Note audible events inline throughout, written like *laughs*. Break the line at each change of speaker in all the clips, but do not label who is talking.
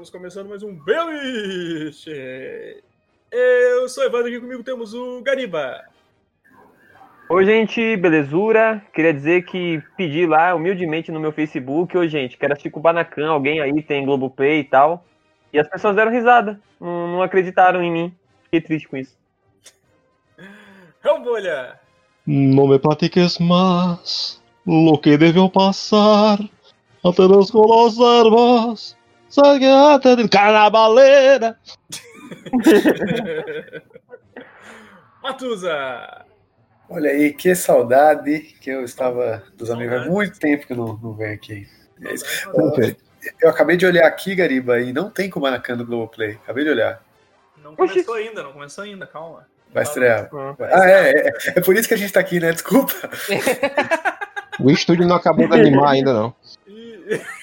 Estamos começando mais um Belich! Eu sou o Evandro, aqui comigo temos o Gariba.
Oi, gente, belezura? Queria dizer que pedi lá humildemente no meu Facebook, ô gente, quero assistir Kubanacan, alguém aí tem Globoplay e tal. E as pessoas deram risada, não, não acreditaram em mim. Fiquei triste com isso.
É o Bolha!
No me platiques más lo que debió pasar antes de los verbos. Segue antes de carnavaleira. *laughs*
Matusa!
Olha aí, que saudade que eu estava dos amigos. Há muito tempo que eu não, não venho aqui. É ver. Eu acabei de olhar aqui, Gariba, e não tem Kubanacan no Globoplay. Acabei de olhar.
Não começou ainda, não começou ainda, calma.
Vai estrear.
Ah.
Ah, é, é. É por isso que a gente tá aqui, né? Desculpa. *laughs*
O estúdio não acabou de animar ainda, não. *laughs*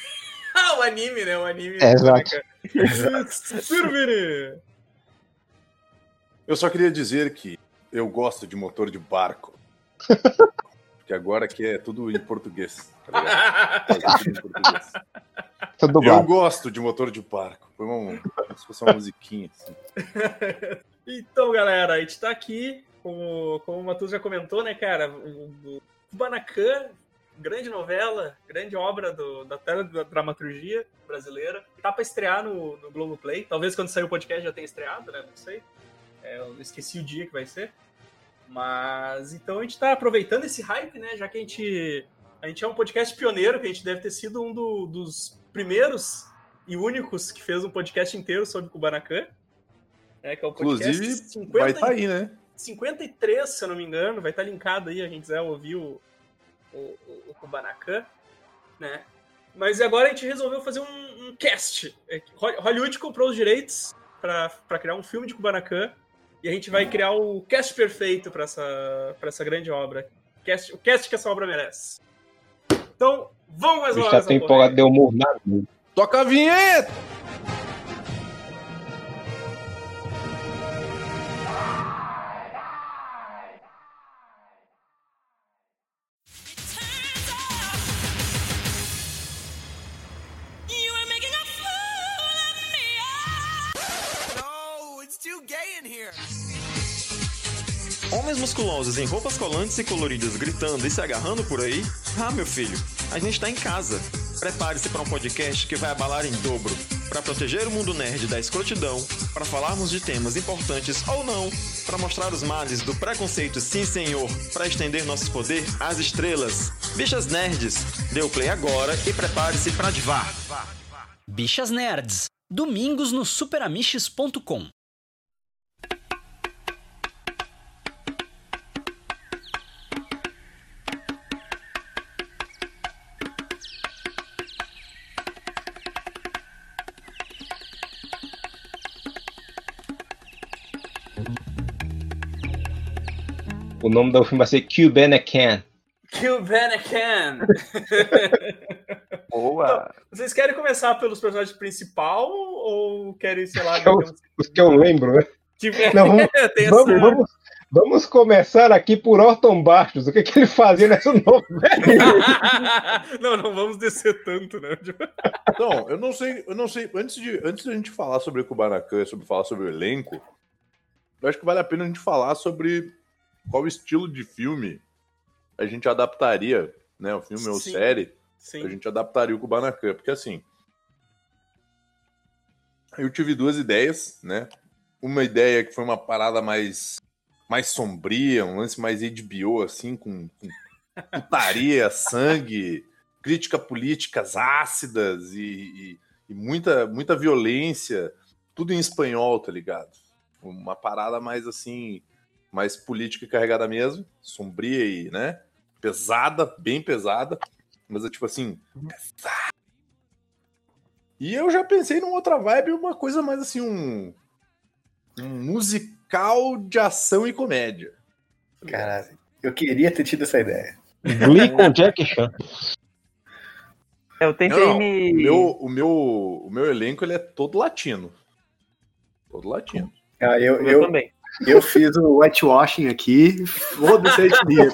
Anime, né? O anime.
É, exato.
Eu só queria dizer que eu gosto de motor de barco. *laughs* Porque agora aqui é tudo em português. Tá ligado? *laughs* É tudo em português.
Tá
Eu gosto de motor de barco. Foi uma, como se fosse uma musiquinha. Assim. *laughs*
Então, galera, a gente tá aqui, como, como o Matheus já comentou, né, cara? O, o Kubanacan, grande novela, grande obra do, da teledramaturgia brasileira. Tá pra estrear no, no Globoplay. Talvez quando sair o podcast já tenha estreado, né? Não sei. É, eu esqueci o dia que vai ser. Mas então a gente tá aproveitando esse hype, né? Já que a gente, a gente é um podcast pioneiro, que a gente deve ter sido um do- dos primeiros e únicos que fez um podcast inteiro sobre Kubanacan. É, que é o podcast
Inclusive,
50
vai estar aí, né?
53, se eu não me engano, vai estar linkado aí, a gente quiser ouvir o, o, o, o Kubanacan, né? Mas agora a gente resolveu fazer um, um cast. É Hollywood comprou os direitos para criar um filme de Kubanacan e a gente vai criar o cast perfeito para essa, pra essa grande obra. Cast, o cast que essa obra merece. Então, vamos mais
O
uma
bicho já
vez.
tem empolgado, deu nada.
Toca a vinheta!
Homens musculosos em roupas colantes e coloridas gritando e se agarrando por aí? Ah, meu filho, a gente tá em casa. Prepare-se para um podcast que vai abalar em dobro. Para proteger o mundo nerd da escrotidão, para falarmos de temas importantes ou não, para mostrar os males do preconceito, sim senhor, para estender nosso poder às estrelas. Bichas nerds, dê o play agora e prepare-se para divar.
Bichas Nerds. Domingos no superamiches.com.
O nome do filme vai ser Cubanacan.
Kubanacan! *laughs*
Boa!
Vocês querem começar pelos personagens principal ou querem, sei lá,
Eu- Os que eu lembro, né?
Tipo,
Não, *laughs* vamos-
tem essa-
Vamos, vamos, vamos começar aqui por Orton Bastos. O que, que ele fazia nessa novela? *laughs*
não, não vamos descer tanto, né?
Então, eu não sei, eu não sei. Antes de, antes de a gente falar sobre o Kubanacan, sobre falar sobre o elenco, eu acho que vale a pena a gente falar sobre qual estilo de filme a gente adaptaria, né? O filme ou
Sim.
série,
Sim.
a gente adaptaria o Kubanacan. Porque assim. Eu tive duas ideias, né? Uma ideia que foi uma parada mais, mais sombria, um lance mais HBO, assim, com, com *laughs* putaria, sangue, crítica políticas ácidas e, e- e muita, muita violência, tudo em espanhol, tá ligado? Uma parada mais assim, mais política e carregada mesmo, sombria e, né? Pesada, bem pesada, mas é tipo assim, pesada. E eu já pensei numa outra vibe, uma coisa mais assim, um, um musical de ação e comédia.
Caralho, eu queria ter tido essa ideia.
Glee com Jack Chan.
Eu tentei
Não, não,
me.
O meu, o, meu, o meu elenco ele é todo latino. Todo latino.
Ah, eu,
O meu
eu,
também.
Eu fiz o whitewashing aqui, foda-se a etnia.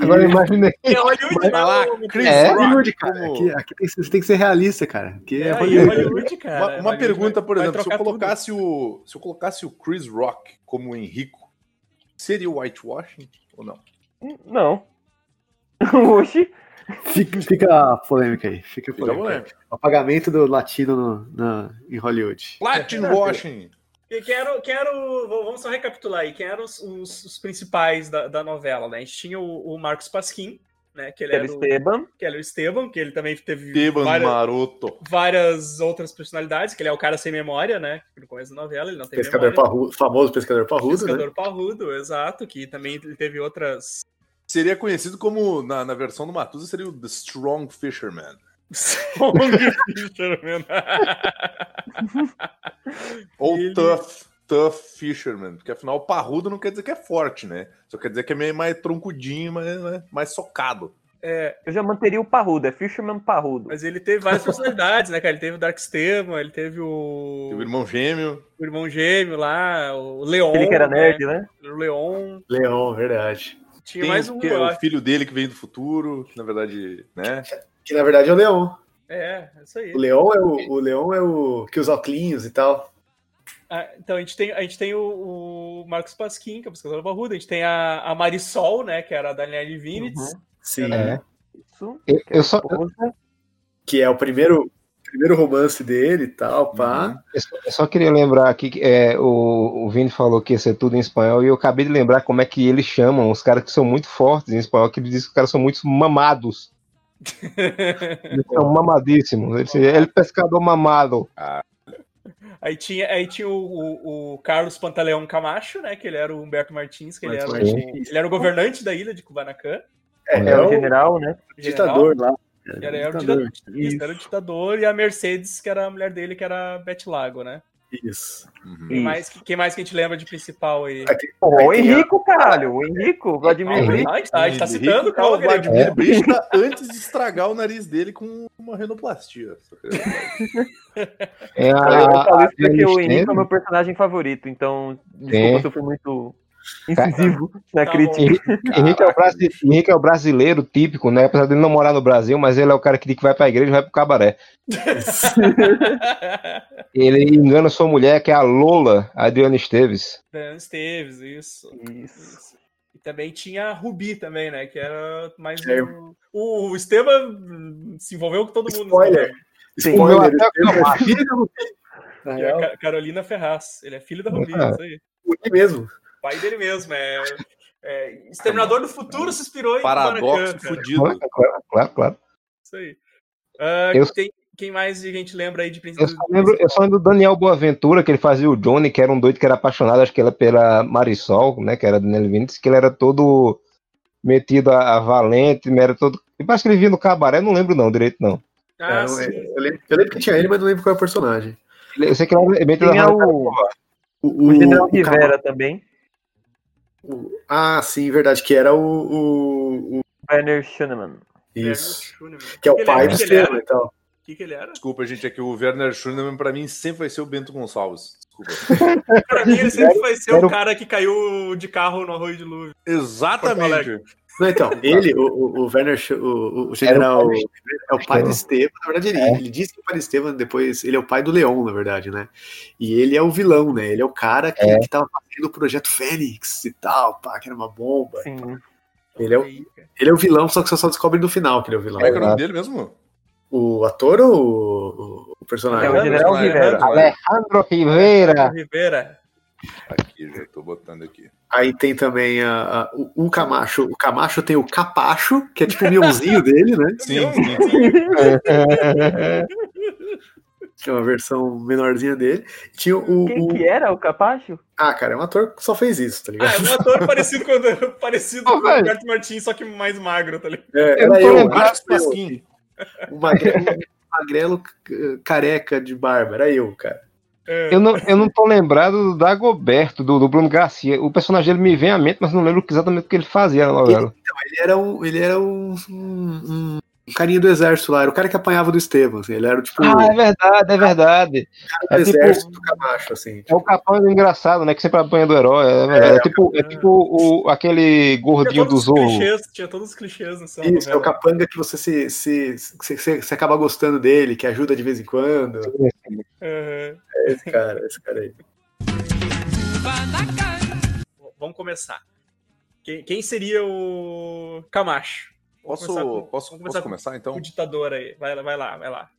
Agora imagina
É Hollywood,
Vai lá,
não,
Chris
É
Rock,
Hollywood, cara. Aqui, aqui tem, você tem que ser realista, cara. Aqui é,
É, é
Hollywood.
Cara.
Uma, uma pergunta,
vai-
por exemplo, se eu
tudo.
colocasse o se eu colocasse o Chris Rock como o Henrico, seria o whitewashing ou não?
Não. *laughs* Oxi.
Fica, fica a polêmica aí. Fica a
Fica
polêmica.
polêmica.
O pagamento do latino no, na- em Hollywood.
Latin washing.
E Quem era, quem era o- v- Vamos só recapitular aí. Quem eram os, os- os principais da, da novela, né? A gente tinha o, o Marcos Pasquim, né? Que ele
Era
era, o,
Esteban.
que era o Esteban, que ele também teve
Teban
várias,
maroto.
várias outras personalidades, que ele é o cara sem memória, né? No começo da novela, ele não tem
Pescador
memória.
parrudo, famoso pescador parrudo, né?
Pescador parrudo, exato, que também ele teve outras.
Seria conhecido como, na, na versão do Matusa, seria o The Strong Fisherman.
Strong Fisherman.
Ou
Ele-
Tough, Tough Fisherman. Porque afinal, parrudo não quer dizer que é forte, né? Só quer dizer que é meio mais troncudinho, mais, mais, mais socado.
É,
Eu já manteria o parrudo, é Fisherman parrudo.
mas ele teve várias personalidades, né, cara? Ele teve o Dark Esteban, ele teve o,
Teve o irmão gêmeo.
o irmão gêmeo lá, o Leon.
Ele que era
né?
nerd, né?
O Leon.
Leão, verdade.
Tinha
Tem
mais um.
que-
eu
o filho dele que veio do futuro, que na verdade, né?
Que na verdade é o Leão.
É, isso aí.
O Leão é o, o Leão é o que usa óculos e tal.
Ah, então a gente tem, a gente tem o, o Marcos Pasquim, que é o pesquisador barrudo, a gente tem a, a Marisol, né, que era a Danielle Vinitz.
Uhum.
Sim.
É.
Isso.
Eu, eu só,
Esposa.
Que é o primeiro, primeiro romance dele e tal, pá.
eu só- eu só queria lembrar aqui que é, o, o Vini falou que ia ser tudo em espanhol, e eu acabei de lembrar como é que eles chamam os caras que são muito fortes em espanhol, que eles dizem que os caras são muito mamados. Eles são mamadíssimos. Eles ele pescador mamado.
Aí tinha, aí tinha o, o- o Carlos Pantaleão Camacho, né, que ele era o Humberto Martins, que ele era, o,
Martins.
ele era o governante da ilha de Kubanacan.
É,
É
é
o
o
general, né?
ditador lá.
Era, era o
Ditador.
ditador, isso, era o ditador, e a Mercedes, que era a mulher dele, que era a Beth Lago, né?
Isso.
Uhum.
Quem mais, quem mais que a gente lembra de principal aí?
Pô, o Henrico, caralho. O Henrico, Vladimir
Calma,
Brito.
a gente tá, a gente tá
Henrique
citando,
é o. Vladimir
É.
Brista antes de estragar o nariz dele com uma renoplastia.
É
Eu
a,
falo isso porque o
Adriana
Henrico é o meu personagem favorito, então desculpa se eu fui muito incisivo na
Tá
crítica.
Henrique, é o Henrique é o brasileiro típico, né? Apesar de ele não morar no Brasil, mas ele é o cara que diz que vai pra igreja e vai pro cabaré. *laughs* Ele engana sua mulher, que é a Lola, a Adriana Esteves.
Dan Esteves, isso.
Isso.
Isso. E também tinha a Rubi também, né? Que era mais
É.
um... O Esteban hum, se envolveu com todo mundo.
Spoiler.
Sim.
Spoiler.
O
é
é Carolina Ferraz. Ele é filho da Rubi,
Ah.
isso aí.
Rubi mesmo.
Pai dele mesmo. É, é Exterminador do Futuro se inspirou em
Paradoxo fudido.
Claro, claro, claro.
Isso aí. Ah,
Eu-
tem- quem mais a gente lembra aí de
Eu
princesa?
só, lembro, eu só lembro do Daniel Boaventura, que ele fazia o Johnny, que era um doido que era apaixonado, acho que era pela Marisol, né? Que era do Nelly Vinicius, que ele era todo metido a, a valente, era todo. E parece que ele vinha no cabaré, não lembro não, direito não.
Ah,
um-
sim.
eu, lembro, eu lembro que tinha ele, mas não lembro qual é o personagem.
Eu sei que ele era metido a
Tinha
valente.
o,
O,
o General
o
Rivera também,
ah, sim, verdade, que era o. o- o-
Werner Schunemann.
isso.
Schunemann.
Que é o
ele
pai do
Que?
Estevam e tal.
O que, que ele era?
Desculpa, gente, é que o Werner Schunemann pra mim sempre vai ser o Bento Gonçalves. Desculpa. *laughs*
Pra mim, ele sempre vai ser o cara que caiu de carro no arroio de Lúvio.
Exatamente.
Não, então, *laughs* ele, o, o, o Werner, o, o general, é o pai do Estevam. Na verdade, ele, ele disse que o pai do Estevam, depois, ele é o pai do Leão, na verdade, né? E ele é o vilão, né? Ele é o cara que,
É.
que tava fazendo o projeto Fênix e tal, pá, que era uma bomba.
Sim.
Ele é, o, ele é o vilão, só que você só descobre no final que ele é o vilão.
Como é que é o nome dele mesmo?
O ator ou o, o personagem?
É o General Rivera.
Alejandro Rivera.
Rivera.
Aqui, já tô botando aqui.
Aí tem também a, a- o, o Camacho. O Camacho tem o Capacho, que é tipo o miãozinho *laughs* dele, né?
Sim, sim, sim. *laughs*
Que é uma versão menorzinha dele. Tinha o.
Quem
o-
que era o Capacho?
Ah, cara, é um ator que só fez isso, tá
Ah,
ligado?
é um ator parecido com, *laughs* parecido
Ô,
com o. Roberto Martins, só que mais magro, tá ligado?
É,
Eu
era
tô
eu,
Marcos
eu,
Pasquim.
um magrelo, um magrelo c- careca de barba, era eu, cara.
É,
Eu não, eu não tô lembrado do Dagoberto, do, do Bruno Garcia. O personagem dele me vem à mente, mas não lembro exatamente o que ele fazia na novela.
Ele era um. Ele era um. um- um- carinha do exército lá, era o cara que apanhava do Estevam, assim, ele era o tipo
Ah, é verdade, é verdade.
do
É tipo,
exército do Camacho, assim.
é o capanga engraçado, né? Que sempre apanha do herói. É, verdade. é, tipo, é tipo o, aquele gordinho do Zorro.
clichês, tinha todos os clichês nessa
Isso, é o
novela.
capanga que você se, se, se, se- se acaba gostando dele, que ajuda de vez em quando.
Aham.
É esse cara, esse cara aí.
Vamos começar. Quem, quem seria o Camacho? Vamos
Posso,
começar com-
posso,
vamos
posso
com-
começar então?
O ditador aí. Vai, lá, vai lá, vai lá.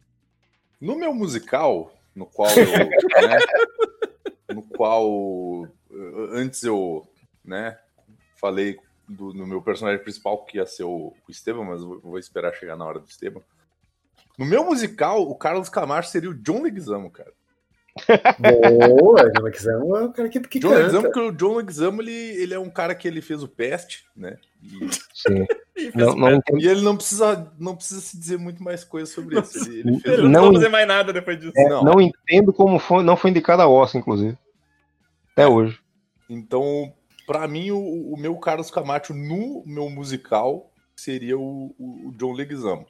No meu musical, no qual eu, né, no qual eh, antes eu, né, falei do, no meu personagem principal que ia ser o, o Esteban, mas eu vou esperar chegar na hora do Esteban. No meu musical, o Carlos Camacho seria o John Leguizamo, cara.
Boa, John Leguizamo é o cara que, que
John
canta.
Leguizamo, porque o John Leguizamo, ele, ele é um cara que ele fez o Peste, né? E,
Sim. *laughs*
Fez
Não, não,
e ele não precisa, não precisa se dizer muito mais coisas sobre isso. Ele, ele fez
não,
Não-
vai fazer mais nada depois disso.
é,
não.
não entendo como foi, não foi indicado a Oscar, inclusive. Até hoje.
Então, pra mim, o, o meu Carlos Camacho no meu musical seria o, o- o John Leguizamo.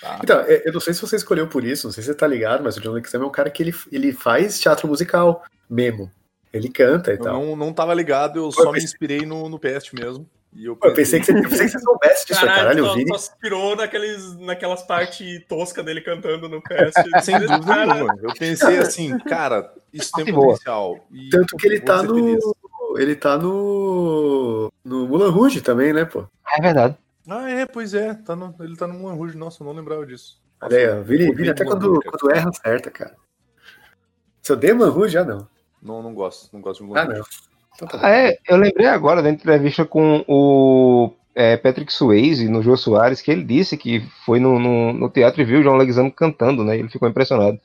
Tá?
Então, é, eu não sei se você escolheu por isso, não sei se você tá ligado, mas o John Leguizamo é um cara que ele, ele faz teatro musical mesmo. Ele canta e
Eu
tal.
não, não tava ligado, eu só me inspirei no, no PST mesmo. E eu
Pô, Eu pensei que você, eu pensei que você soubesse disso, caralho,
Caralho,
eu
só,
vi.
só se inspirou naqueles, naquelas partes toscas dele cantando no PS. *laughs*
Sem dúvida
Cara,
nenhuma. Eu pensei assim, cara, isso tem
boa.
potencial. E
Tanto que ele tá no.
feliz.
Ele tá no. No Mulan Rouge também, né, pô?
É verdade.
Ah, é, pois é. Tá no- ele tá no Moulin Rouge. Nossa, eu não lembrava disso.
Olha aí, ó. Vini, Vini até
Moulin
quando,
Rouge,
quando erra, acerta, cara. Se eu dei Mulan Rouge, já não.
Não, não gosto. Não gosto de Moulin
Ah,
Rouge.
não. Então tá.
Ah, é, eu lembrei agora da entrevista com o é, Patrick Swayze no Jô Soares, que ele disse que foi no, no, no teatro e viu o João Leguizamo cantando, né? Ele ficou impressionado.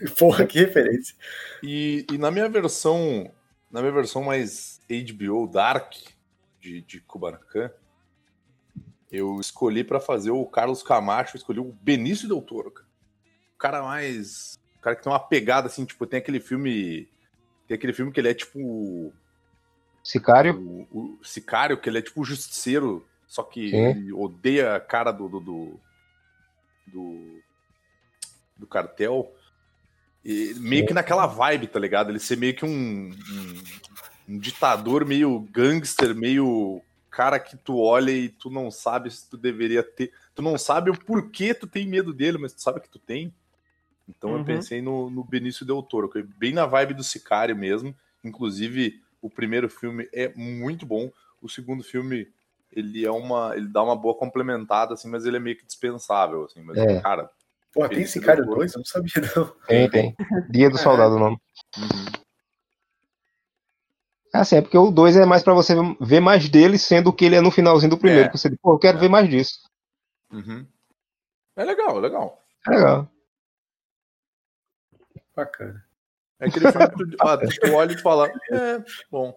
*laughs*
Porra, que referência.
E, e na minha versão, na minha versão mais HBO Dark de, de Kubanacan, eu escolhi pra fazer o Carlos Camacho, escolhi o Benício Del Toro, cara. O cara mais, o cara que tem uma pegada assim, tipo, tem aquele filme, tem aquele filme que ele é tipo
Sicário?
o, o Sicário, que ele é tipo o justiceiro, só que
Sim.
ele odeia a cara do do, do, do, do cartel. E meio que naquela vibe, tá ligado? Ele ser meio que um, um, um ditador meio gangster, meio cara que tu olha e tu não sabe se tu deveria ter. Tu não sabe o porquê tu tem medo dele, mas tu sabe que tu tem. Então eu
Uhum.
pensei no, no Benício Del Toro, que é bem na vibe do Sicário mesmo. Inclusive, o primeiro filme é muito bom. O segundo filme, ele é uma. ele dá uma boa complementada, assim, mas ele é meio que dispensável, assim. Mas,
É.
cara.
Pô, tem Sicário
Del Toro.
2? Eu não sabia, não.
Tem, tem. Dia do *laughs* Soldado o nome.
uhum.
Assim, é porque o 2 é mais pra você ver mais dele, sendo que ele é no finalzinho do primeiro.
É.
Que você diz, pô, eu quero ver mais disso.
Uhum. É legal, é legal.
É legal.
Bacana.
É aquele filme que tu, *laughs* ah, tu olha e fala, é, bom.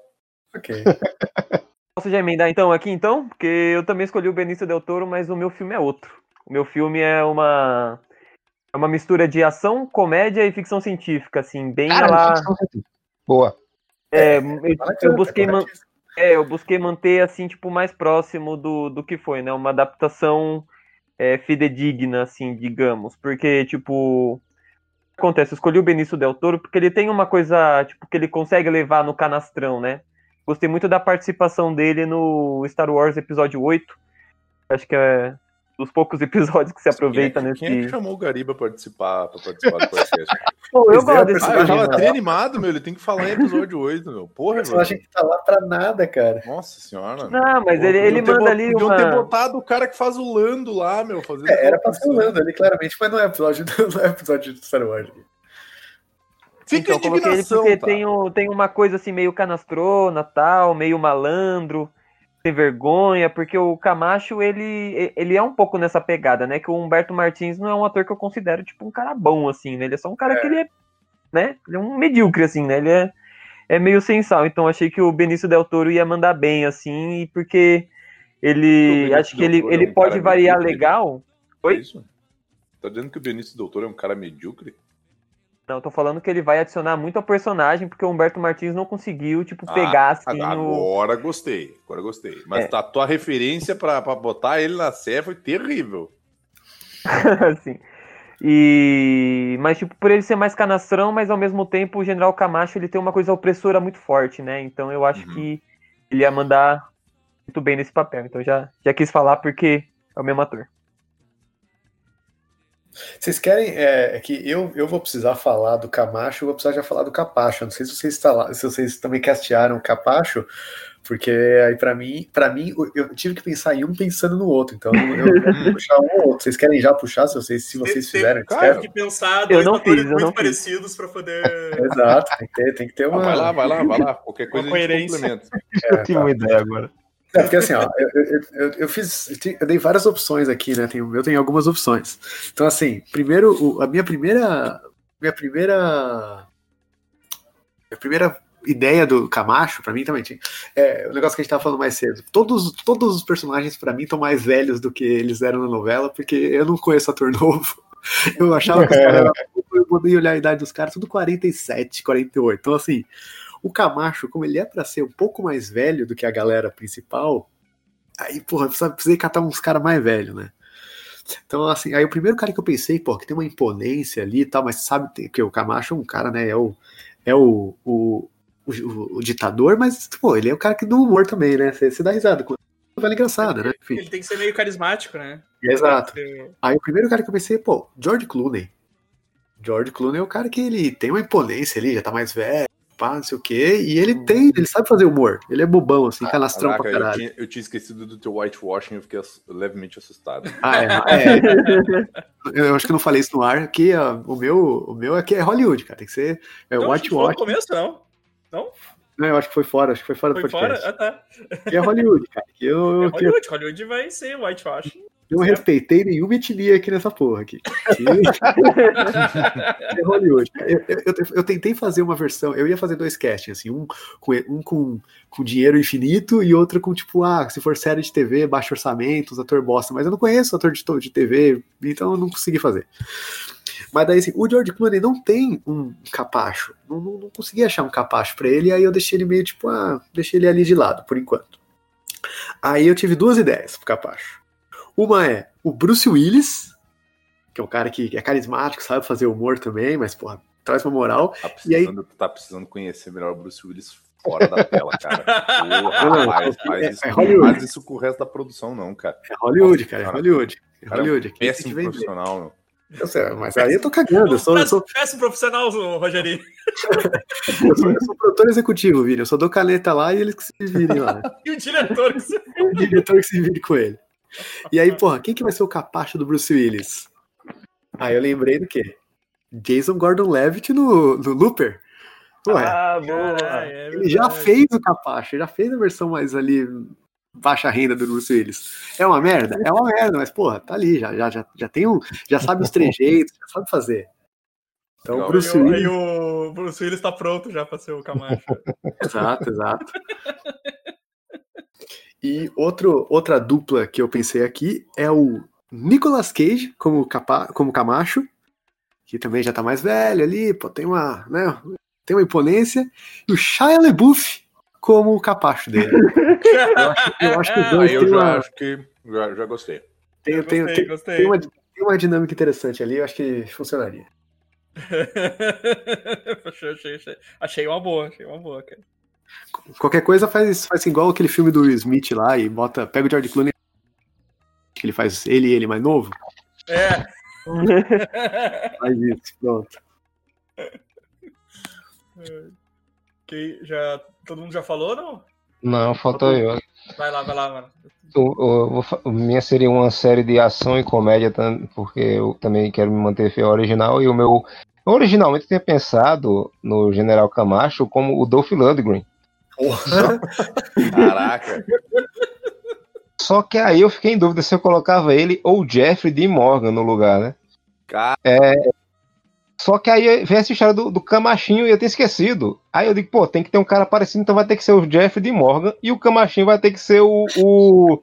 Ok. *laughs*
Posso já emendar então aqui então? Porque eu também escolhi o Benício Del Toro, mas o meu filme é outro. O meu filme é uma é uma mistura de ação, comédia e ficção científica, assim, bem
Cara,
lá.
ficção científica. Boa.
É, eu,
Bacana,
eu busquei man-
corretíssimo.
é, eu busquei manter assim, tipo, mais próximo do, do que foi, né? Uma adaptação é, fidedigna, assim, digamos. Porque, tipo, o que acontece? Eu escolhi o Benício Del Toro porque ele tem uma coisa, tipo, que ele consegue levar no canastrão, né? Gostei muito da participação dele no Star Wars Episódio 8. Acho que é dos poucos episódios que se aproveita
quem é,
nesse.
Quem é que chamou o Gariba pra participar, pra participar do podcast? *laughs*
Pô, eu gosto desse
ah, eu
personagem
tava animado, meu. Ele tem que falar em episódio 8, meu. Porra, velho.
que tá lá pra nada, cara.
Nossa senhora.
Não, mas
Pô,
ele, ele manda
bot-
ali
Podiam
uma...
ter botado o cara que faz o Lando lá, meu. Fazendo
É, era pra ser o. Lando ali, claramente, mas não é episódio, *laughs* não é episódio de Star Wars.
Fica
então, coloquei ele
indignação,
porque
tá?
tem, o- tem uma coisa assim meio canastrona, tal, meio malandro, sem vergonha, porque o Camacho, ele, ele é um pouco nessa pegada, né? Que o Humberto Martins não é um ator que eu considero, tipo, um cara bom, assim, né? Ele é só um cara que ele é, né? Ele é um medíocre, assim, né? Ele é, é meio sem sal, então achei que o Benício Del Toro ia mandar bem, assim, e porque ele, acho que ele,
Toro é
ele
um
pode variar
medíocre.
legal.
É
Oi?
isso? Tá dizendo que o Benício Doutor é um cara medíocre?
Não, eu tô falando que ele vai adicionar muito ao personagem, porque o Humberto Martins não conseguiu, tipo,
Ah,
pegar, assim, o...
Agora gostei, agora gostei. Mas
É.
a tua referência pra, pra botar ele na série foi terrível. *laughs*
assim. E mas tipo, por ele ser mais canastrão, mas ao mesmo tempo o General Camacho ele tem uma coisa opressora muito forte, né? Então eu acho
Uhum.
que ele ia mandar muito bem nesse papel. Então já já quis falar porque é o mesmo ator.
Vocês querem. É, é que eu, eu vou precisar falar do Camacho, eu vou precisar já falar do Capacho. Eu Não sei se vocês, está lá, se vocês também castearam o Capacho, porque aí pra mim, para mim, eu- eu tive que pensar em um pensando no outro. Então eu eu vou *laughs* puxar um ou outro. Vocês querem já puxar, se vocês, se vocês
Tem-
fizeram?
Tem
Querem?
que pensar
Eu
dois
não
atores
fiz, eu
muito
não
parecidos pra poder. *laughs*
Exato, tem que ter, tem que ter
Ah,
uma.
vai lá, vai lá, vai lá. Qualquer coisa a gente
coerência.
complementa. *laughs*
Eu tive uma ideia agora.
É, porque assim, ó, eu, eu, eu, fiz. eu dei várias opções aqui, né? Eu tenho algumas opções. Então, assim, primeiro, a minha primeira. Minha primeira. Minha primeira ideia do Camacho, pra mim também tinha. É o negócio que a gente tava falando mais cedo. Todos, todos os personagens, pra mim, estão mais velhos do que eles eram na novela, porque eu não conheço ator *laughs* novo. Eu achava que os caras *laughs* eram. Eu olhar a idade dos caras, tudo 47, 48. Então, assim, o Camacho, como ele é pra ser um pouco mais velho do que a galera principal, aí, porra, precisei catar uns caras mais velhos, né? Então, assim, aí o primeiro cara que eu pensei, pô, que tem uma imponência ali e tal, mas sabe que o Camacho é um cara, né? É o, é o, o, o, o ditador, mas, pô, ele é o cara que do humor também, né? Você, dá risada com velho engraçada, né? Enfim,
Ele tem que ser meio carismático, né?
exato. Aí o primeiro cara que eu pensei, pô, George Clooney. George Clooney é o cara que ele tem uma imponência ali, já tá mais velho, pá, não sei o quê, e ele tem, ele sabe fazer humor. Ele é bobão, assim, canastrão
Caraca,
pra
eu
caralho.
tinha, eu tinha esquecido do teu whitewashing eu fiquei levemente assustado.
Ah, é, é. *laughs* Eu acho que eu não falei isso no ar, que ó, o meu, o meu aqui é Hollywood, cara, tem que ser é,
Não, que foi no começo, não. Não?
Não, eu acho que foi fora, acho que foi fora do
Foi fora?
podcast.
Ah, tá.
Que é Hollywood, cara, que eu,
É
que eu
Hollywood. Hollywood vai ser whitewash.
Não respeitei nenhuma etnia aqui nessa porra aqui. *laughs* É Hollywood. Eu, eu, eu- tentei fazer uma versão, eu ia fazer dois castings, assim, um com, um com, com dinheiro infinito e outro com, tipo, ah, se for série de TV, baixo orçamento, os ator bosta, mas eu não conheço ator de, de TV, então eu não consegui fazer. Mas daí, assim, o George Clooney não tem um capacho, não, não, não consegui achar um capacho pra ele, e aí eu deixei ele meio, tipo, ah, deixei ele ali de lado, por enquanto. Aí eu tive duas ideias pro capacho. Uma é o Bruce Willis, que é um cara que é carismático, sabe fazer humor também, mas, porra, traz uma moral.
Tá
E aí-
precisando, tá precisando conhecer melhor o Bruce Willis fora da tela, cara. *laughs* Porra,
Não, é-
faz,
é
isso,
Hollywood.
faz isso com o resto da produção, não, cara.
É Hollywood, cara, é
Cara,
Hollywood. É
Cara,
Hollywood.
é um
tem que
péssimo profissional, meu.
Eu sei, mas aí eu tô cagando, eu sou, eu sou,
Péssimo profissional, Rogerinho.
eu *laughs* sou, *laughs* eu sou produtor executivo, Vini. Eu só dou caneta lá e eles que se virem lá.
E o diretor que você...
o diretor que se vire com ele. E aí, porra, quem que vai ser o capacho do Bruce Willis? Aí eu lembrei do quê? Jason Gordon-Levitt no, no Looper. Ué,
Ah, boa.
Caralho, é
ele já fez o capacho, já fez a versão mais ali baixa renda do Bruce Willis. É uma merda? É uma merda, mas porra, tá ali, já, já, já, já tem um, já sabe os trejeitos, já sabe fazer. Então,
Legal.
o Bruce Willis,
Aí o Bruce Willis tá pronto já pra ser o Camacho. *laughs*
exato, exato. E outro, outra dupla que eu pensei aqui é o Nicolas Cage como, capa, como Camacho, que também já tá mais velho ali, pô, tem uma, né, tem uma imponência, e o Shia LaBeouf como o capacho dele. *laughs* Eu acho, eu acho que os dois
Aí eu já
uma,
acho que já, já gostei.
tem, tem,
gostei,
tem,
gostei.
tem uma, tem uma dinâmica interessante ali, eu acho que funcionaria. *laughs*
achei, achei, achei. achei uma boa, achei uma boa, cara.
Qualquer coisa faz, faz igual aquele filme do Will Smith lá e bota, pega o George Clooney, que ele faz ele e ele mais novo,
É. *laughs*
faz isso, pronto. *laughs*
Que já, todo mundo já falou ou não?
Não, falta eu.
Vai lá, vai lá, mano.
Eu- eu minha seria uma série de ação e comédia, porque eu também quero me manter fiel ao original. E o meu. Eu originalmente tinha pensado no General Camacho como o Dolph Lundgren.
Porra. *laughs*
Caraca.
Só que aí eu fiquei em dúvida se eu colocava ele ou o Jeffrey D. Morgan no lugar, né?
Cara,
Só que aí veio essa história do, do Camachinho e eu tinha esquecido. Aí eu digo, pô, tem que ter um cara parecido, então vai ter que ser o Jeffrey D. Morgan e o Camachinho vai ter que ser o, o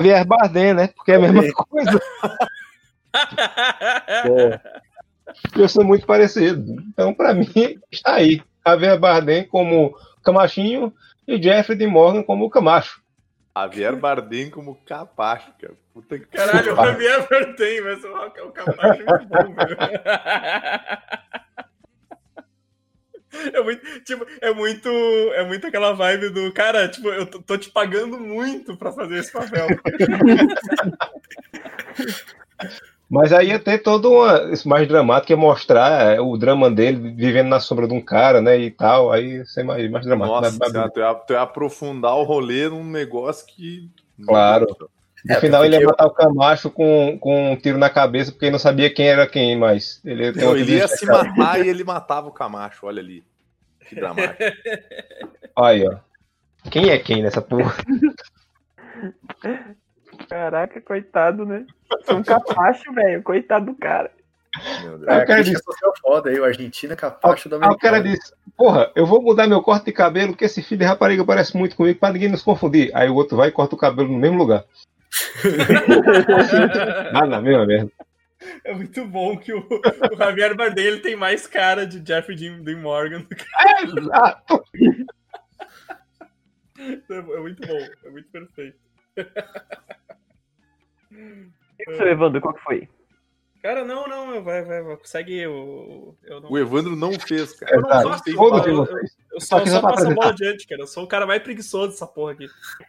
Javier Bardem, né? Porque é a mesma coisa. *laughs* Eu sou muito parecido. Então, pra mim, está aí. Javier Bardem como Camachinho e Jeffrey D. Morgan como Camacho.
Javier Bardem como capacho, cara. Puta que
Caralho, o. Javier Bardem, mas o o capaz é muito bom, velho. *laughs* É muito, tipo, é muito, é muito aquela vibe do cara, tipo, eu tô, tô te pagando muito pra fazer esse papel. *laughs*
Mas aí ia ter todo uma, isso mais dramático, ia mostrar é, o drama dele vivendo na sombra de um cara, né, e tal, aí isso é mais, mais dramático.
Nossa, tu, ia, tu ia aprofundar o rolê num negócio que.
Claro. No
É,
final ele ia matar o Camacho com, com um tiro na cabeça, porque ele não sabia quem era quem, mas ele
Não, ele ia se matar e ele matava o Camacho, olha ali. Que dramático.
Aí, ó. Quem é quem nessa porra? *laughs*
Caraca, coitado, né? Sou um capacho, velho. Coitado do cara.
Meu Deus.
É,
o cara
social foda aí, o Argentina capacho da
Aí o cara disse, porra, eu vou mudar meu corte de cabelo, porque esse filho de rapariga parece muito comigo, pra ninguém nos confundir. Aí o outro vai e corta o cabelo no mesmo lugar. *laughs* Ah, na mesma merda.
É muito bom que o, o Javier Bardem ele tem mais cara de Jeffrey Dean, Dean Morgan do que
Ah, *laughs*
é muito bom, é muito perfeito. *laughs*
E o seu Evandro, qual que foi?
Cara, não, não, vai, vai, vai. Segue o. Eu não,
O Evandro não fez, cara.
eu não faço, eu, eu, eu
Só
só,
aqui
só
só pra
passo a bola adiante, cara. Eu sou o cara mais preguiçoso dessa porra aqui.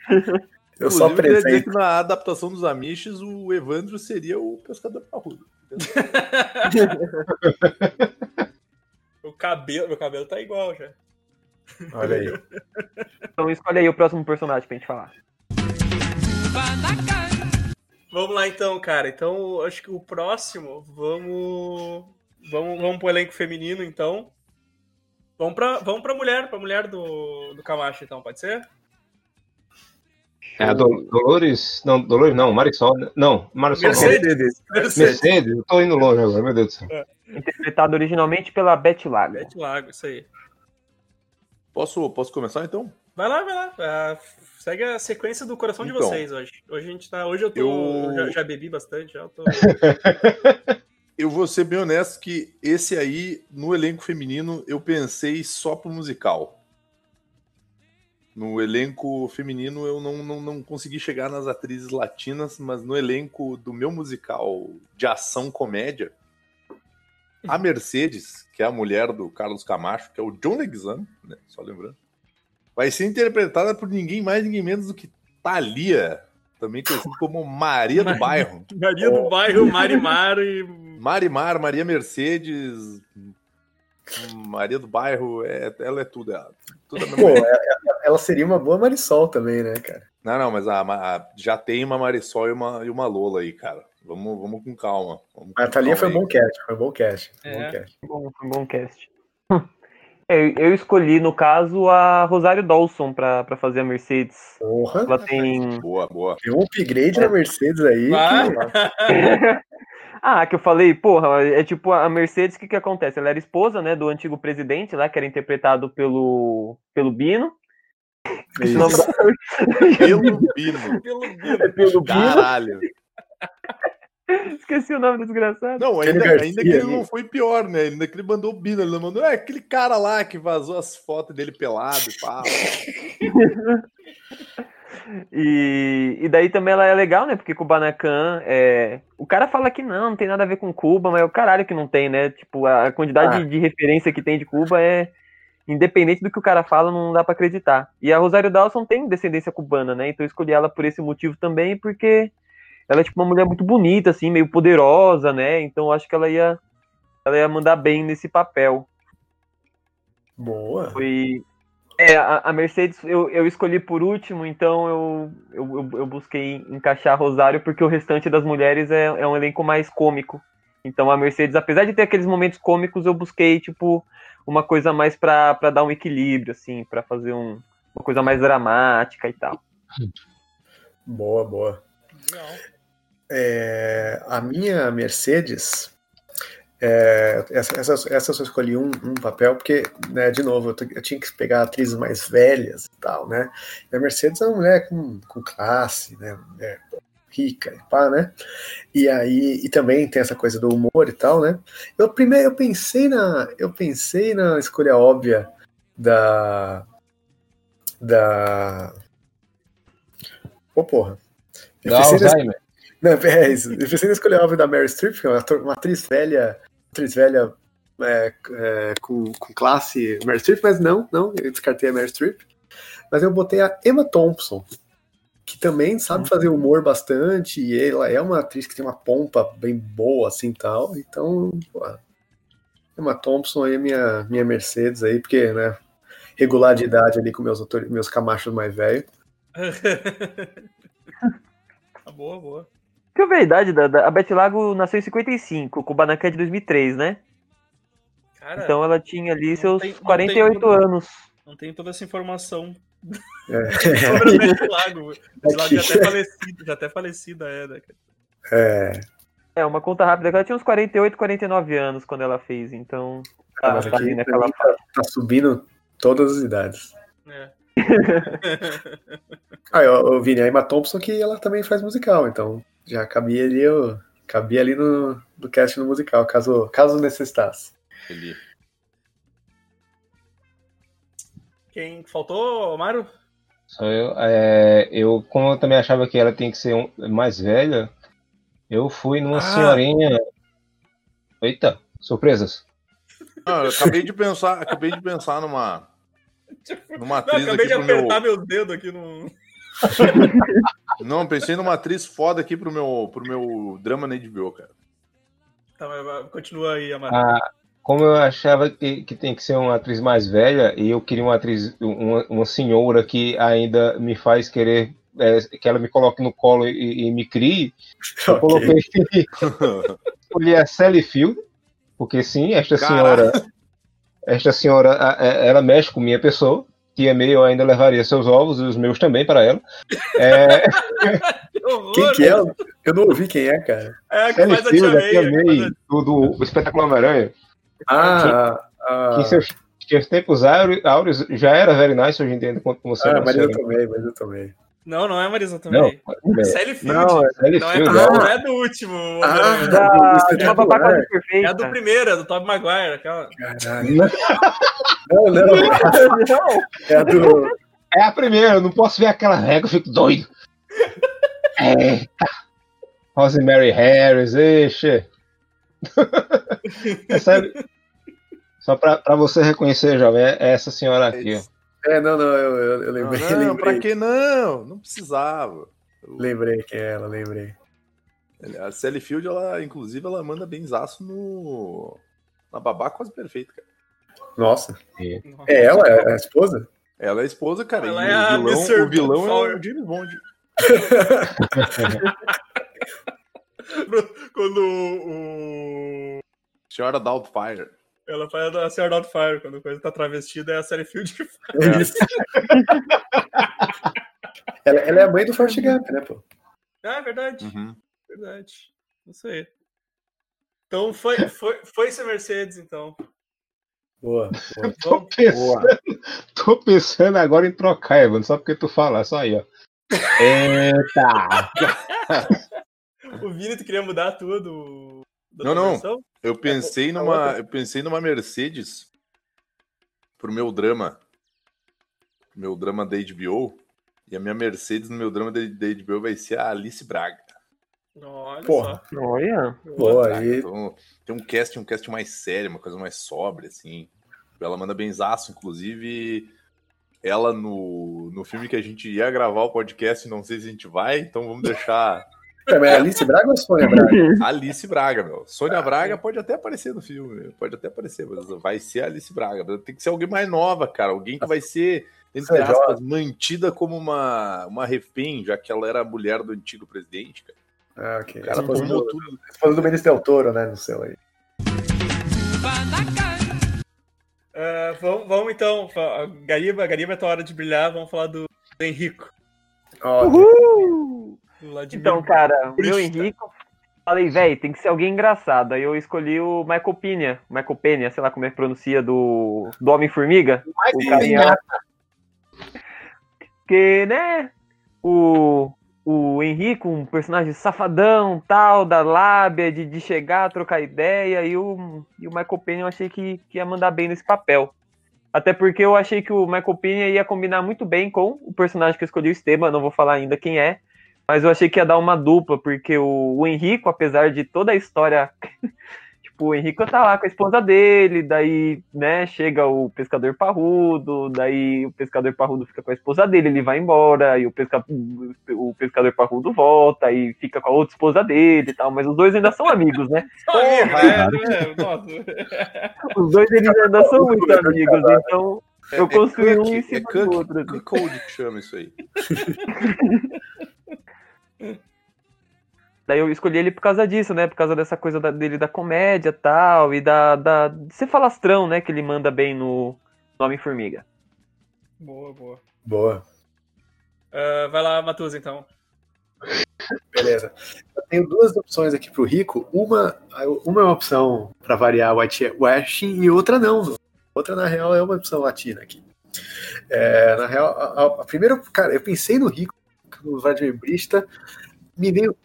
*laughs*
Eu só
Inclusive, queria dizer
apresento.
que na adaptação dos Amish, o Evandro seria o pescador parrudo. *laughs*
O cabelo, meu cabelo tá igual já.
Olha aí.
Então escolhe aí o próximo personagem pra gente falar.
Vamos lá então, cara. Então, acho que o próximo, vamos. Vamos, vamos pro elenco feminino, então. Vamos pra, vamos pra mulher, pra mulher do, do Camacho, então, pode ser?
É a Dol- Dolores. Não, Dolores não, Marisol. né? Não, Marisol não.
Mercedes. Mercedes.
Mercedes, eu tô indo longe agora, meu Deus do céu.
Interpretado originalmente pela Beth Lago.
Bete Lago, isso aí.
Posso, posso começar então?
Vai lá, vai lá. Ah, segue a sequência do coração de
Então.
vocês hoje. Hoje a gente tá. Hoje eu tô.
Eu-
Já, já bebi bastante, já eu tô. *laughs*
Eu vou ser bem honesto que esse aí, no elenco feminino, eu pensei só pro musical. No elenco feminino, eu não, não, não consegui chegar nas atrizes latinas, mas no elenco do meu musical de ação comédia, a *laughs* Mercedes, que é a mulher do Carlos Camacho, que é o John Leguizamo, né? Só lembrando, vai ser interpretada por ninguém mais, ninguém menos do que Thalia, também conhecida como Maria do. Bairro. *laughs*
Maria do Bairro, Marimar e.
Marimar, Maria Mercedes, Maria do Bairro, é, ela é tudo. É, tudo
Pô,
coisa.
ela, ela seria uma boa Marisol também, né, cara?
Não, não, mas a- a- já tem uma Marisol e uma, e uma Lola aí, cara. Vamos, vamos com calma. Vamos com
A Thalia
calma
foi um
aí.
bom cast, foi um bom cast. Foi um
É.
bom cast.
Bom, foi um bom cast. Eu, eu escolhi, no caso, a Rosário Dawson pra, pra fazer a Mercedes.
Porra,
Ela tem.
Boa, boa.
tem um upgrade na Mercedes aí. Que- *laughs*
ah, que eu falei, porra, é tipo a Mercedes, o que que acontece? Ela era esposa, né, do antigo presidente lá, que era interpretado pelo, pelo Bino.
Isso. *laughs*
Pelo Bino.
Pelo
é pelo Bino.
Caralho. *laughs*
Esqueci o nome do desgraçado.
Não, ainda, ainda que ele não foi pior, né? Ainda que ele mandou o Bino, ele não mandou. É aquele cara lá que vazou as fotos dele pelado e pá. *laughs*
E, e daí também ela é legal, né? Porque Kubanacan é. O cara fala que não, não tem nada a ver com Cuba, mas é o caralho que não tem, né? Tipo, a quantidade
Ah.
de, de referência que tem de Cuba é. Independente do que o cara fala, não dá pra acreditar. E a Rosário Dawson tem descendência cubana, né? Então eu escolhi ela por esse motivo também, porque ela é tipo uma mulher muito bonita, assim, meio poderosa, né? Então eu acho que ela ia, ela ia mandar bem nesse papel.
Boa.
Foi. É, a, a Mercedes eu, eu escolhi por último, então eu, eu, eu, eu busquei encaixar a Rosário, porque o restante das mulheres é, é um elenco mais cômico. Então a Mercedes, apesar de ter aqueles momentos cômicos, eu busquei, tipo, uma coisa mais pra, pra dar um equilíbrio, assim, pra fazer um, uma coisa mais dramática e tal.
Boa, boa. É, a minha Mercedes, é, essa, essa, essa eu só escolhi um, um papel, porque, né, de novo, eu, eu tinha que pegar atrizes mais velhas e tal, né? E a Mercedes é uma mulher com, com classe, né? Mulher rica e pá, né? E aí, e também tem essa coisa do humor e tal, né? Eu primeiro eu pensei na, eu pensei na escolha óbvia da da Ô, porra. Eu nesse-
Alzheimer.
Não, é isso. Eu pensei em escolher o álbum da Mary Streep, que é uma, atriz velha, atriz velha é, é, com, com classe Mary Streep, mas não, não, eu descartei a Mary Streep. Mas eu botei a Emma Thompson, que também sabe fazer humor bastante, e ela é uma atriz que tem uma pompa bem boa, assim, tal. Então, pô, Emma Thompson aí é minha, minha Mercedes aí, porque, né, regular de idade ali com meus, meus camachos mais velhos. *laughs*
Tá boa, boa.
Deixa eu ver a idade da, da- A Beth Lago nasceu em 55, o Kubanacan é de 2003, né?
Cara,
Então ela tinha ali seus
tem- não tem
48
tudo.
anos.
não tem toda essa informação
É. *laughs*
sobre a Beth Lago. *laughs* Beth Lago já até falecida, já até falecida é, né?
É,
É, uma conta rápida, que ela tinha uns 48, 49 anos quando ela fez, então. Tá,
mas
tá
aqui
ali naquela
tá, tá subindo todas as idades.
É.
Ah, eu, eu vi a Emma Thompson que ela também faz musical, então já cabia ali, eu, cabia ali no, no cast no musical, caso, caso necessitasse.
Ele...
Quem faltou, Mário?
Só eu, é, eu, como eu também achava que ela tem que ser um- mais velha, eu fui numa
Ah.
senhorinha. Eita, surpresas.
Não, eu acabei de pensar, acabei de pensar numa, *laughs* numa
Não,
atriz
acabei
aqui
de
pro meu.
apertar meus dedos aqui no. *laughs*
Não, pensei numa atriz foda aqui pro meu, pro meu drama na HBO, cara.
Tá, mas continua aí, Amaro.
Ah, como eu achava que, que tem que ser uma atriz mais velha, e eu queria uma atriz, uma, uma senhora que ainda me faz querer é, que ela me coloque no colo e, e me crie, *laughs* eu coloquei *laughs* escolhi a Sally Field, porque sim, esta
Caralho.
senhora, esta senhora, a- ela mexe com minha pessoa, que é meio, eu ainda levaria seus ovos e os meus também para ela. É, *laughs*
Que horror!
Quem que é? Eu não ouvi quem é, cara.
É, a que
Sally
faz a
Field,
Tia
a Tia
May. a que
May,
faz a-
do, do Espetáculo Homem-Aranha.
Ah,
que
ah,
seus, que os tempos áure- áureos já era very nice, hoje em dia, quanto você
ah
não
Marisa
sei.
Tomei, Marisa Tomei.
Não, não é Marisa
Não,
também.
é,
Sally Field.
não, é Sally
Não é,
Field,
não,
não.
não é do último.
Ah.
Da,
é
perfeita.
a do primeiro, é do Tobey Maguire. Aquela...
Caralho. Não, não. É a do.
É a primeira, eu não posso ver aquela regra, eu fico doido. *laughs* É. Rosemary Harris. *laughs* É sério. Só pra, pra você reconhecer, jovem, é essa senhora aqui, ó.
É, não, não, eu, eu, eu
Não,
lembrei,
não,
lembrei.
pra que não? Não precisava.
Lembrei quem é ela, lembrei.
A Sally Field, ela, inclusive, ela manda benzaço no. Na babá quase perfeita, cara.
Nossa. É ela? É a esposa?
Ela é a esposa, cara.
Ela
e
é
o vilão,
Mr.
o vilão é o James Bond. *laughs* *laughs*
Quando o.
Senhora Doubtfire.
Ela faz a Senhora Doubtfire, quando a coisa tá travestida, é a Sally Field que faz.
É isso. *laughs* ela, ela é a mãe do Forrest Gump, né, pô?
Ah, é verdade.
Uhum.
Verdade. Isso aí. Então foi, foi, foi esse Mercedes, então.
Boa. boa. *laughs*
Tô pensando, tô pensando agora em trocar, Evan, só porque tu fala, só aí, ó. Eita! *laughs*
O Vini, tu queria mudar tudo?
Não, não.
versão?
Eu pensei
a
numa.
outra-
Eu pensei numa Mercedes pro meu drama. Meu drama da HBO. E a minha Mercedes no meu drama da, HBO vai ser a Alice Braga.
Olha
Porra.
só.
Olha.
Braga.
aí.
Então, tem um cast, um cast mais sério, uma coisa mais sóbria, assim. Ela manda benzaço, inclusive. Ela no, no filme que a gente ia gravar o podcast, não sei se a gente vai, então vamos deixar
É, é Alice Braga ou Sônia Braga? *laughs*
Alice Braga, meu. Sônia Braga pode até aparecer no filme, pode até aparecer, mas vai ser Alice Braga. Tem que ser alguém mais nova, cara. Alguém que vai ser, entre
é
aspas, mantida como uma, uma refém, já que ela era a mulher do antigo presidente, cara.
Ah, ok.
O cara
Esposa
tomou
do,
tudo.
esposa do Benício Del Toro, né, no céu aí.
Ah, vamos, vamos então. Gariba, Gariba é tua hora de brilhar. Vamos falar do, do Henrico.
Uhul! Então, cara, o meu. Henrico. Falei, velho, tem que ser alguém engraçado. Aí eu escolhi o Michael Pena. Michael Pena, sei lá como é que pronuncia, do, do Homem-Formiga. O carinha. Porque, né? O, o Henrico, um personagem safadão, tal, da lábia, de, de chegar, trocar ideia. E o, e o Michael Pena eu achei que, que ia mandar bem nesse papel. Até porque eu achei que o Michael Pena ia combinar muito bem com o personagem que eu escolhi, o Esteban, não vou falar ainda quem é. Mas eu achei que ia dar uma dupla, porque o, o Henrico, apesar de toda a história. *laughs* tipo, o Henrico tá lá com a esposa dele, daí, né, chega o pescador parrudo, daí o pescador parrudo fica com a esposa dele, ele vai embora, e o, pesca, o pescador parrudo volta e fica com a outra esposa dele e tal, mas os dois ainda são amigos, né? *laughs*
Porra, é, é. *laughs*
Os dois eles ainda são muito amigos, então eu
É-
construí
é
um
Cook,
em
é
cima
Cook,
do outro. assim.
que code que chama isso aí?
Daí eu escolhi ele por causa disso, né? Por causa dessa coisa da- dele da comédia e tal, e da, da, de ser falastrão, né? Que ele manda bem no no Homem-Formiga.
Boa, boa.
Boa.
Ah, vai lá, Matuza, então.
Beleza. Eu tenho duas opções aqui pro Rico. Uma, uma é uma opção para variar white- washing e outra não. Outra, na real, é uma opção latina aqui. É, na real, a, a- a primeira, cara, eu pensei no Rico, no Vladimir Brista, me veio.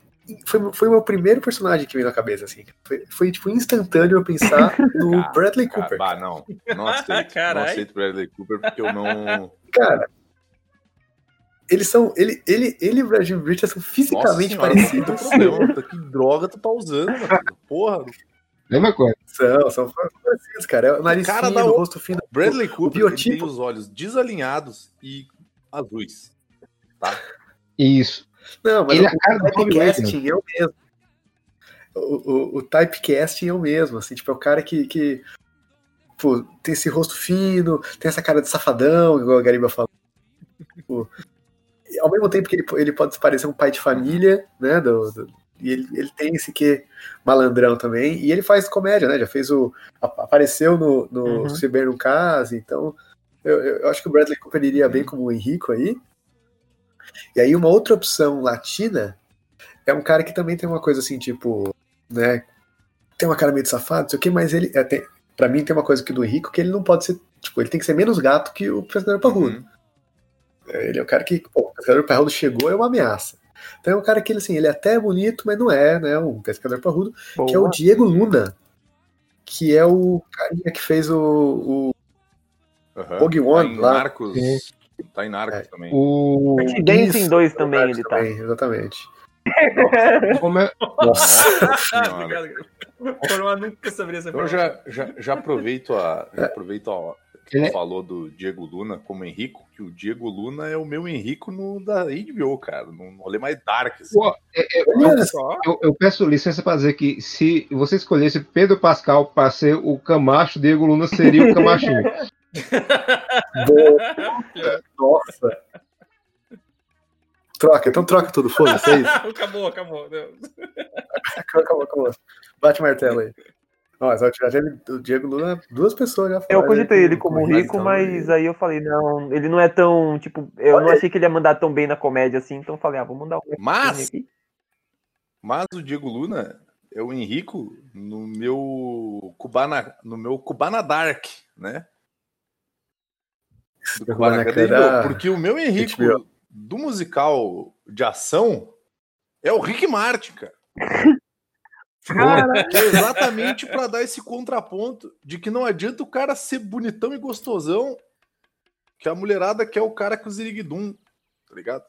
Foi, foi o meu primeiro personagem que veio na cabeça, assim. Foi, foi tipo, instantâneo eu pensar *laughs* no
Ah,
Bradley
Cara,
Cooper.
bah, não. Não *laughs* aceito. não aceito Bradley Cooper porque eu não. *laughs*
Cara, eles são. Ele, ele, ele e o Vladimir Brista são fisicamente
Senhora,
parecidos.
é o problema? Que droga tu tá usando, mano? Porra,
Mesma coisa.
São, são parecidos, cara. É o nariz
Cara
fino, o
o-
rosto fino.
Bradley
O
Cooper ele
biotipo-
tem os olhos desalinhados e azuis.
Isso.
Não, mas
Ele é
o
a cara Bob
typecasting é o mesmo. O, o, o typecasting é o mesmo, assim, tipo, é o cara que, que pô, tem esse rosto fino, tem essa cara de safadão, igual a Gariba falou. Tipo, ao mesmo tempo que ele, ele pode parecer um pai de família, né, do, do- e ele, ele tem esse que malandrão também, e ele faz comédia, né, já fez o, ap- apareceu no, no
Uhum.
Beber no Caso, então eu, eu eu acho que o Bradley Cooper iria bem como o Henrico aí, e aí uma outra opção latina é um cara que também tem uma coisa assim, tipo, né? Tem uma cara meio de safado, não sei o que, mas ele. É, tem, pra mim tem uma coisa aqui do Henrico que ele não pode ser. Tipo, ele tem que ser menos gato que o pescador parrudo.
Uhum.
Ele é o cara que. Pô, o pescador parrudo chegou, é uma ameaça. Então é um cara que ele, assim, ele é até bonito, mas não é, né? Um pescador parrudo, que é o
Boa.
Diego Luna. Que é o carinha que fez o. o
Uhum.
One
tá
lá.
Narcos. Tá em Narcos
É.
também.
O.
Dancing
Isso,
2 também ele tá.
também, exatamente. *laughs*
Como é,
Nossa.
Senhora.
obrigado. Coroa nunca saberia essa
Então eu já, já, já aproveito a. Já aproveito a. Que
é-
falou do Diego Luna como Henrico, que o Diego Luna é o meu Henrico no da HBO, cara. Num rolê mais dark. Assim.
Pô,
Olha só.
eu, eu peço licença para dizer que se você escolhesse Pedro Pascal para ser o Camacho, Diego Luna seria o *laughs* Camachinho.
Nossa. Troca, então troca tudo, foda-se, é isso. *laughs*
acabou, acabou.
Acabou, acabou. Bate o martelo aí. Nossa, o Diego Luna, duas pessoas já
Eu
falaram.
cogitei ele como
com-
rico,
então,
mas aí eu falei, não, ele não é tão, tipo, eu não achei que ele ia mandar tão bem na comédia assim, então eu falei, ah, vou mandar um
Mas, mas o Diego Luna é o Henrico no meu Cubana, no meu Cubana Dark, né? Do porque o meu Henrico
HBO.
do musical de ação é o Rick Martin, cara. *laughs* É exatamente para dar esse contraponto de que não adianta o cara ser bonitão e gostosão, que a mulherada quer o cara com o Ziriguidum, tá ligado?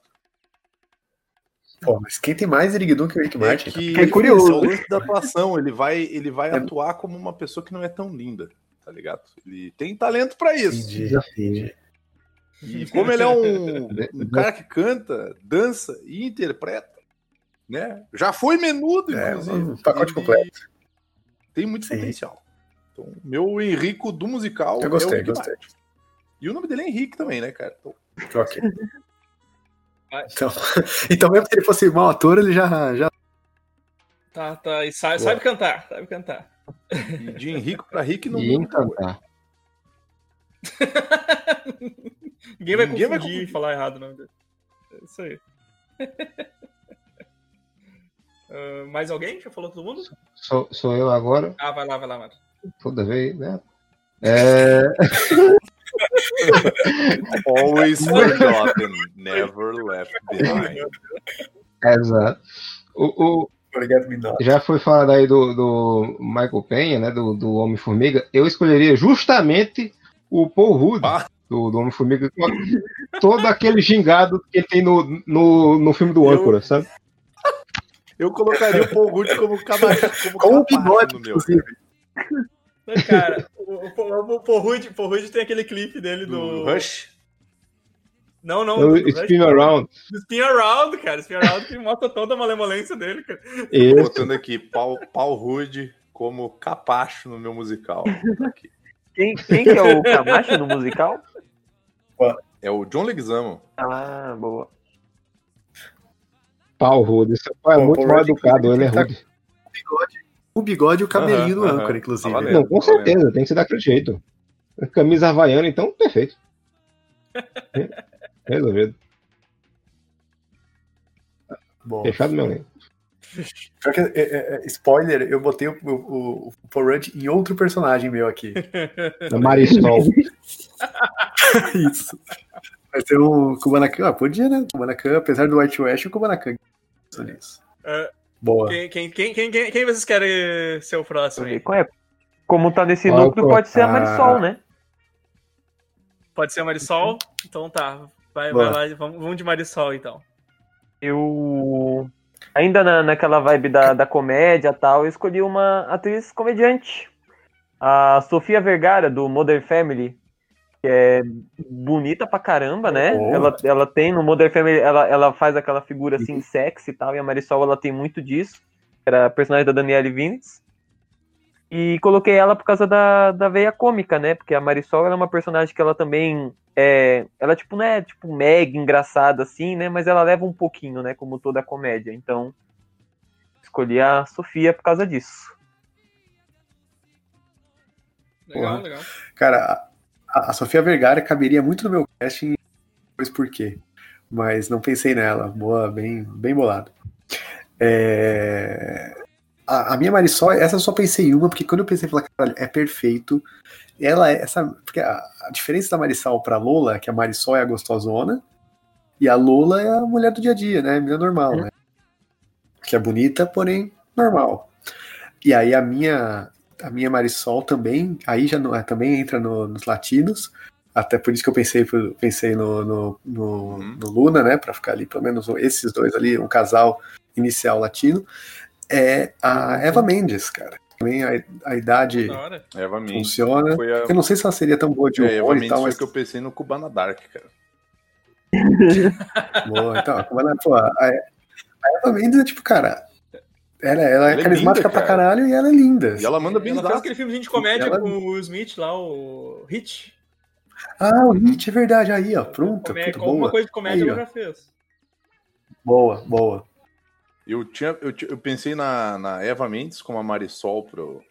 Pô, mas quem tem mais Irigdum que o Rick Martin?
É que
É curioso.
é o lance da atuação. Ele vai, ele vai
É.
atuar como uma pessoa que não é tão linda, tá ligado? Ele tem talento pra isso.
Entendi, entendi.
E como ele é um, um *laughs* cara que canta, dança e interpreta, né? Já foi menudo,
É,
inclusive.
um pacote completo.
Tem muito
Sim.
potencial. Então, meu Henrico do musical
Eu gostei,
é o Rick
gostei.
Martin. E o nome dele é Henrique também, né, cara? Então,
Ok. *laughs* Então, *laughs* então, mesmo se ele fosse mau ator, ele já. já...
Tá, tá. E sabe, sabe cantar, sabe cantar.
e de Henrico pra Rick não
E encantar.
Ninguém vai
Ninguém vai
confundir e
confundir.
falar errado o nome dele. É isso aí. *laughs* Ah, mais alguém? Já falou todo mundo?
Sou, sou eu agora,
Ah, vai lá, vai lá, mano.
toda vez, né? É, *laughs*
Always forgotten, never left behind.
exato. O, o- já foi falado aí do, do Michael Penha, né? Do, do Homem-Formiga. Eu escolheria justamente o Paul Rudd,
Ah.
Do, do Homem-Formiga, com todo aquele gingado que ele tem no, no, no filme do
Eu-
âncora, sabe?
Eu colocaria o Paul Rudd como cabaço, como
Com o
capacho
bigode,
no meu.
inclusive.
Né, Cara, o, o, o Paul Rudd- Paul Rudd tem aquele clipe dele do.
Do Rush.
Não, não.
O
do- do
Spin
Rush,
Around.
do Spin Around, cara. Spin Around que mostra toda a malemolência dele, cara.
Esse.
Botando aqui, Paul, Paul Rudd como capacho no meu musical. Tá aqui.
Quem, quem que é o Camacho no musical?
É o John Leguizamo.
Ah, boa.
Paul Rudd. Esse pai é
Pô,
muito
Paul
mal educado, ele é
tá-
rude.
O bigode e o cabelinho do âncora, inclusive.
Tá valendo.
Não, com certeza, tem que ser daquele jeito. Camisa havaiana, então, perfeito. *laughs* Resolvido.
Bom.
Fechado meu link.
Pior que, é, é, é, spoiler, eu botei o, o, o Paul Rudd em outro personagem meu aqui.
Na *laughs* Marisol. *laughs*
Isso. Vai ter um Kubanacan. Ah, podia, né? Kubanacan, apesar do White West, o Kubanacan. Isso nisso.
É.
Boa.
Quem, quem, quem, quem, quem, vocês querem ser o próximo aí?
Qual é? Como tá nesse
Qual
núcleo, pode ser a
Ah.
Marisol, né?
Pode ser a Marisol? Então tá. Vai,
Boa.
vai lá, vamos, vamos de Marisol então.
Eu. Ainda na, naquela vibe da, da comédia tal, eu escolhi uma atriz comediante. A Sofia Vergara, do Modern Family. Que é bonita pra caramba, né?
Oh.
Ela, ela tem no Modern Family, ela, ela faz aquela figura assim, sexy e tal. E a Marisol, ela tem muito disso. Era a personagem da Danielle Vinitz. E coloquei ela por causa da, da veia cômica, né? Porque a Marisol ela é uma personagem que ela também é. Ela, tipo, não é tipo mega engraçada assim, né? Mas ela leva um pouquinho, né? Como toda comédia. Então, escolhi a Sofia por causa disso.
Legal,
Porra.
legal.
Cara, a, a Sofia Vergara caberia muito no meu casting, pois por quê? Mas não pensei nela. Boa, bem, bem bolado. É, A, a minha Marisol, essa eu só pensei em uma, porque quando eu pensei, falei, caralho, é perfeito. Ela é essa. Porque a, a diferença da Marisol pra Lola é que a Marisol é a gostosona e a Lola é a mulher do dia a dia, né? A menina normal, né? Que é bonita, porém normal. E aí a minha a minha Marisol também, aí já não, também entra no- nos latinos, até por isso que eu pensei, pensei no, no, no,
Uhum.
no Luna, né, para ficar ali, pelo menos esses dois ali, um casal inicial latino, é a Eva Mendes, cara. Também a, a idade.
Eva
funciona.
Foi a,
Eu não sei se ela seria tão boa de
é, Eva
humor e
Mendes
tal,
foi
mas
que eu pensei no Cubana Dark, cara. *laughs*
boa. Então, como ela, pô, a, a Eva Mendes é tipo, cara, ela, ela é
Ela é
carismática
linda,
pra
cara.
caralho e ela é linda.
E ela manda bem
Ela fez
dar.
aquele filmezinho de comédia
Ela-
com o Will Smith lá, o Hit.
Ah, o Hit é verdade. Aí, ó, pronto.
Comédia,
puta,
alguma
boa.
coisa de comédia
Aí,
ela já fez.
Boa, boa.
Eu, tinha, eu, eu pensei na, na Eva Mendes como a Marisol pro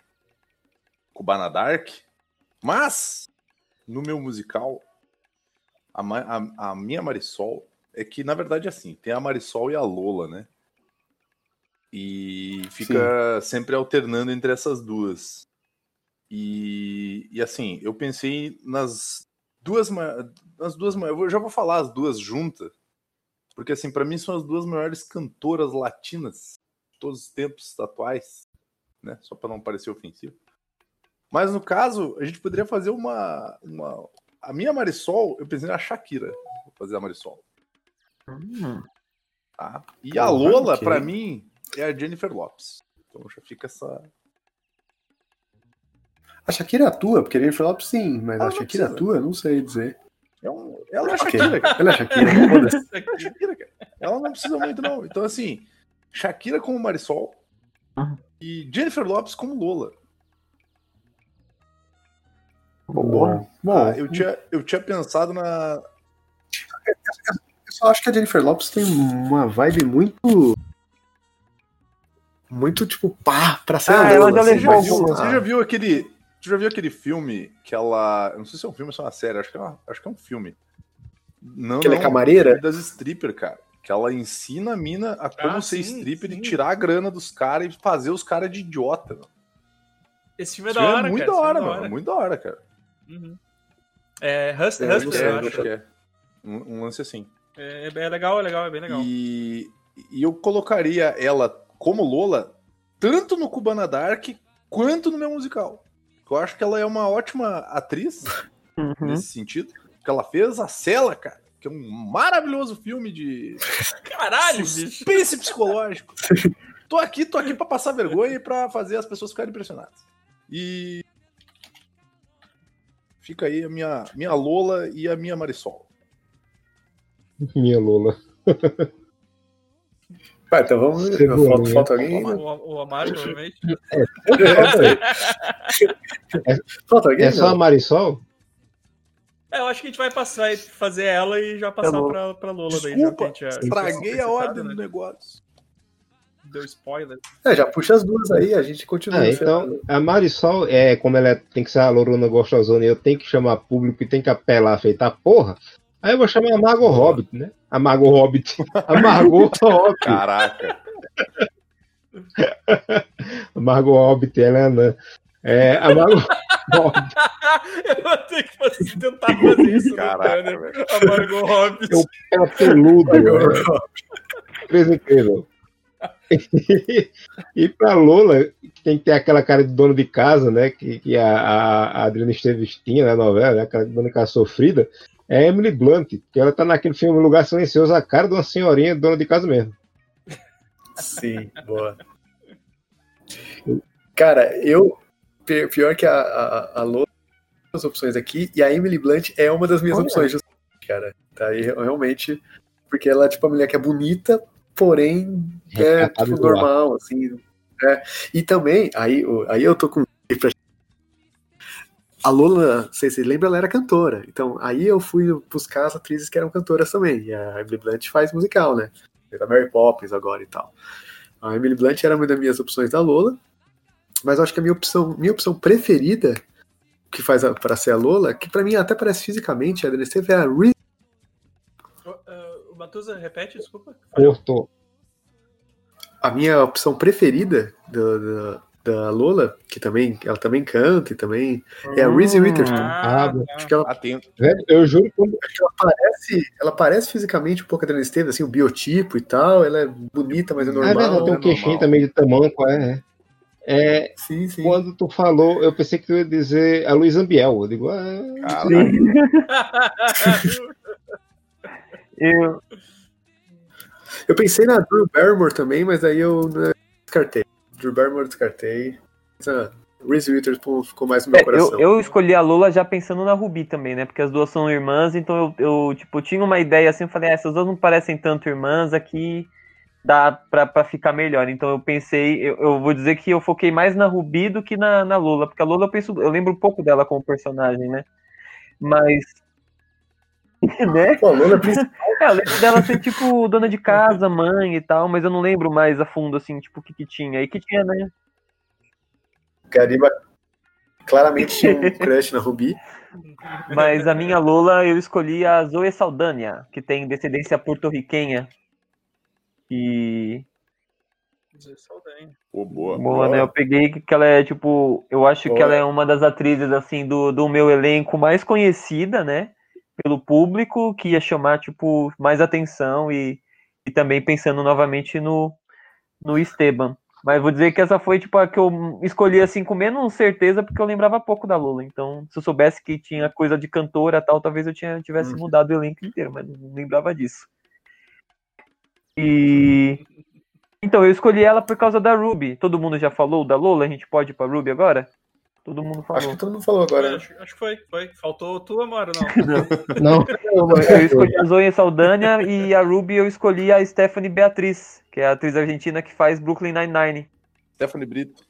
Cubana Dark, mas no meu musical, a, a, a minha Marisol é que, na verdade, é assim, tem a Marisol e a Lola, né? E fica sempre alternando entre essas duas. E, e assim, eu pensei nas duas, nas duas, eu já vou falar as duas juntas, porque assim, para mim são as duas maiores cantoras latinas de todos os tempos atuais, né? Só para não parecer ofensivo. Mas no caso, a gente poderia fazer uma, uma a minha Marisol, eu pensei na Shakira, vou fazer a Marisol,
Hum,
tá? E a Lola, pra mim, é a Jennifer Lopes. Então já fica essa
A Shakira atua, porque a Jennifer Lopes sim, mas
Ah,
a
não
Shakira
precisa.
atua, eu não sei dizer.
É um, ela é a. Shakira, cara.
Ela é Shakira.
Ela é Shakira, cara. Ela não precisa muito, não. Então, assim, Shakira como Marisol
Uhum.
e Jennifer Lopes como Lola.
boa.
Bom, bom
Ah, eu, tinha, eu tinha pensado na.
eu só acho que a Jennifer Lopes tem uma vibe muito. Muito tipo, pá, pra ser
Ah, ela já
assim,
levou
viu, você já viu aquele. Você já viu aquele filme que ela. Eu não sei se é um filme ou se é uma série, acho que é, uma- acho que é um filme. Não,
Que ela é camareira?
filme das stripper, cara. Que ela ensina a mina a como
Ah,
ser
sim,
stripper
sim.
e tirar a grana dos caras e fazer os caras de idiota. Mano.
Esse filme é
Esse
da hora,
é muito
cara.
da hora,
é
mano. Muito da hora, cara.
Uhum. É, Hust-
É,
Hustler,
sei,
eu
É,
acho.
acho que é. Um, um lance assim.
É, é legal, é legal, é bem legal.
E, e eu colocaria ela como Lola tanto no Cubana Dark quanto no meu musical. Eu acho que ela é uma ótima atriz
Uhum.
nesse sentido. Porque ela fez a Cela, cara, que é um maravilhoso filme de
Caralho, bicho.
suspense psicológico. Tô aqui, tô aqui pra passar vergonha e pra fazer as pessoas ficarem impressionadas. E fica aí a minha, minha Lola e a minha Marisol.
Minha Lula. *laughs*
Vai, então vamos. Falta, falta alguém?
O, o, o Amaro, provavelmente.
Falta *laughs* alguém?
É só a? Marisol?
É, eu acho que a gente vai passar vai fazer ela e já passar
bom.
pra, pra Lola daí. já
Desculpa,
gente já-
estraguei a ordem
né?
do negócio.
Deu spoiler.
É, já puxa as duas aí, a gente continua.
Ah, então, a Marisol, é, como ela é- tem que ser a Loruna gostosona e eu tenho que chamar público e tem que apelar, feitar porra, aí eu vou chamar a Margot Hobbit, né? A Margot Hobbit. A Margot *laughs* Hobbit.
Caraca. *laughs*
A Margot Hobbit, ela é anã. É, a Margot *laughs* Hobbit.
eu vou ter que fazer- tentar fazer isso
Caraca,
no Tanner. A Margot Hobbit.
Eu- Ela é peludo, né? Coisa incrível. e pra Lola, que tem que ter aquela cara de dono de casa, né? Que, que a, a, a Adriana Esteves tinha na novela, né? Aquela dona de casa sofrida, é Emily Blunt, que ela tá naquele filme Lugar Silencioso, a cara de uma senhorinha dona de casa mesmo.
Sim, boa. Cara, eu. Pi- Pior que a, a, a Lola tem as opções aqui, e a Emily Blunt é uma das minhas
Olha.
opções, cara. Tá aí realmente. Porque ela é tipo a mulher que é bonita, porém é
Recatada
tipo, normal, assim. É. E também, aí, aí eu tô com. *laughs* A Lola, sei se lembra, ela era cantora. Então, aí eu fui buscar as atrizes que eram cantoras também. E a Emily Blunt faz musical, né? Fez a Mary Poppins agora e tal. A Emily Blunt era uma das minhas opções da Lola. Mas acho que a minha opção, minha opção preferida, que faz a, pra ser a Lola, que pra mim até parece fisicamente, a Esteve, é a Reese.
O, uh, o Matusa, repete, desculpa.
Cortou.
A minha opção preferida da, da, da Lola, que também ela também canta e também é a Reese
Hum.
Witherspoon.
Ah,
Ah,
tá.
Acho que ela
eu juro que
ela parece, ela parece fisicamente um pouco a Adriana Esteves, assim, o biotipo e tal. Ela é bonita, mas é
Ah,
normal.
é verdade, tem um
é
queixinho
normal.
também de tamanco, é. é. É,
Sim, sim.
quando tu falou, eu pensei que tu ia dizer a Luísa Ambiel. Eu digo, ah. *laughs*
Eu,
Eu pensei na Drew Barrymore também, mas aí eu né, descartei. Drew Barrymore eu descartei. Ah, Reese Witherspoon ficou mais no meu
é,
coração.
eu, eu escolhi a Lola já pensando na Ruby também, né? Porque as duas são irmãs, então eu, eu tipo, tinha uma ideia assim, eu falei, ah, essas duas não parecem tanto irmãs, aqui dá pra, pra ficar melhor. Então eu pensei, eu, eu vou dizer que eu foquei mais na Ruby do que na, na Lola, porque a Lola eu penso, eu lembro um pouco dela como personagem, né? Mas. *laughs* né?
Pô, a Lola é.
É, eu lembro dela ser, tipo, dona de casa, mãe e tal, mas eu não lembro mais a fundo, assim, tipo, o que que tinha. E que tinha, né?
Gariba claramente tinha um crush na Ruby.
Mas a minha Lola, eu escolhi a Zoe Saldanha, que tem descendência porto-riquenha. E.
Saudade.
Pô, boa.
Boa, né? Eu peguei que que ela é, tipo. Eu acho que
Boa.
ela é uma das atrizes, assim, do, do meu elenco mais conhecida, né? Pelo público, que ia chamar, tipo, mais atenção e, e também pensando novamente no, no Esteban. Mas vou dizer que essa foi, tipo, a que eu escolhi, assim, com menos certeza, porque eu lembrava pouco da Lula. Então, se eu soubesse que tinha coisa de cantora e tal, talvez eu tinha, tivesse
Uhum.
mudado o elenco inteiro, mas não lembrava disso. E. Então, eu escolhi ela por causa da Ruby. Todo mundo já falou da Lola? A gente pode ir pra Ruby agora? Todo mundo
Acho
falou.
que todo mundo falou agora. né?
Acho, acho que foi, foi. Faltou tu, Amaro, não. *laughs*
não.
Eu escolhi a Zoe Saldanha e a Ruby eu escolhi a Stephanie Beatriz, que é a atriz argentina que faz Brooklyn Nine-Nine.
Stephanie Brito.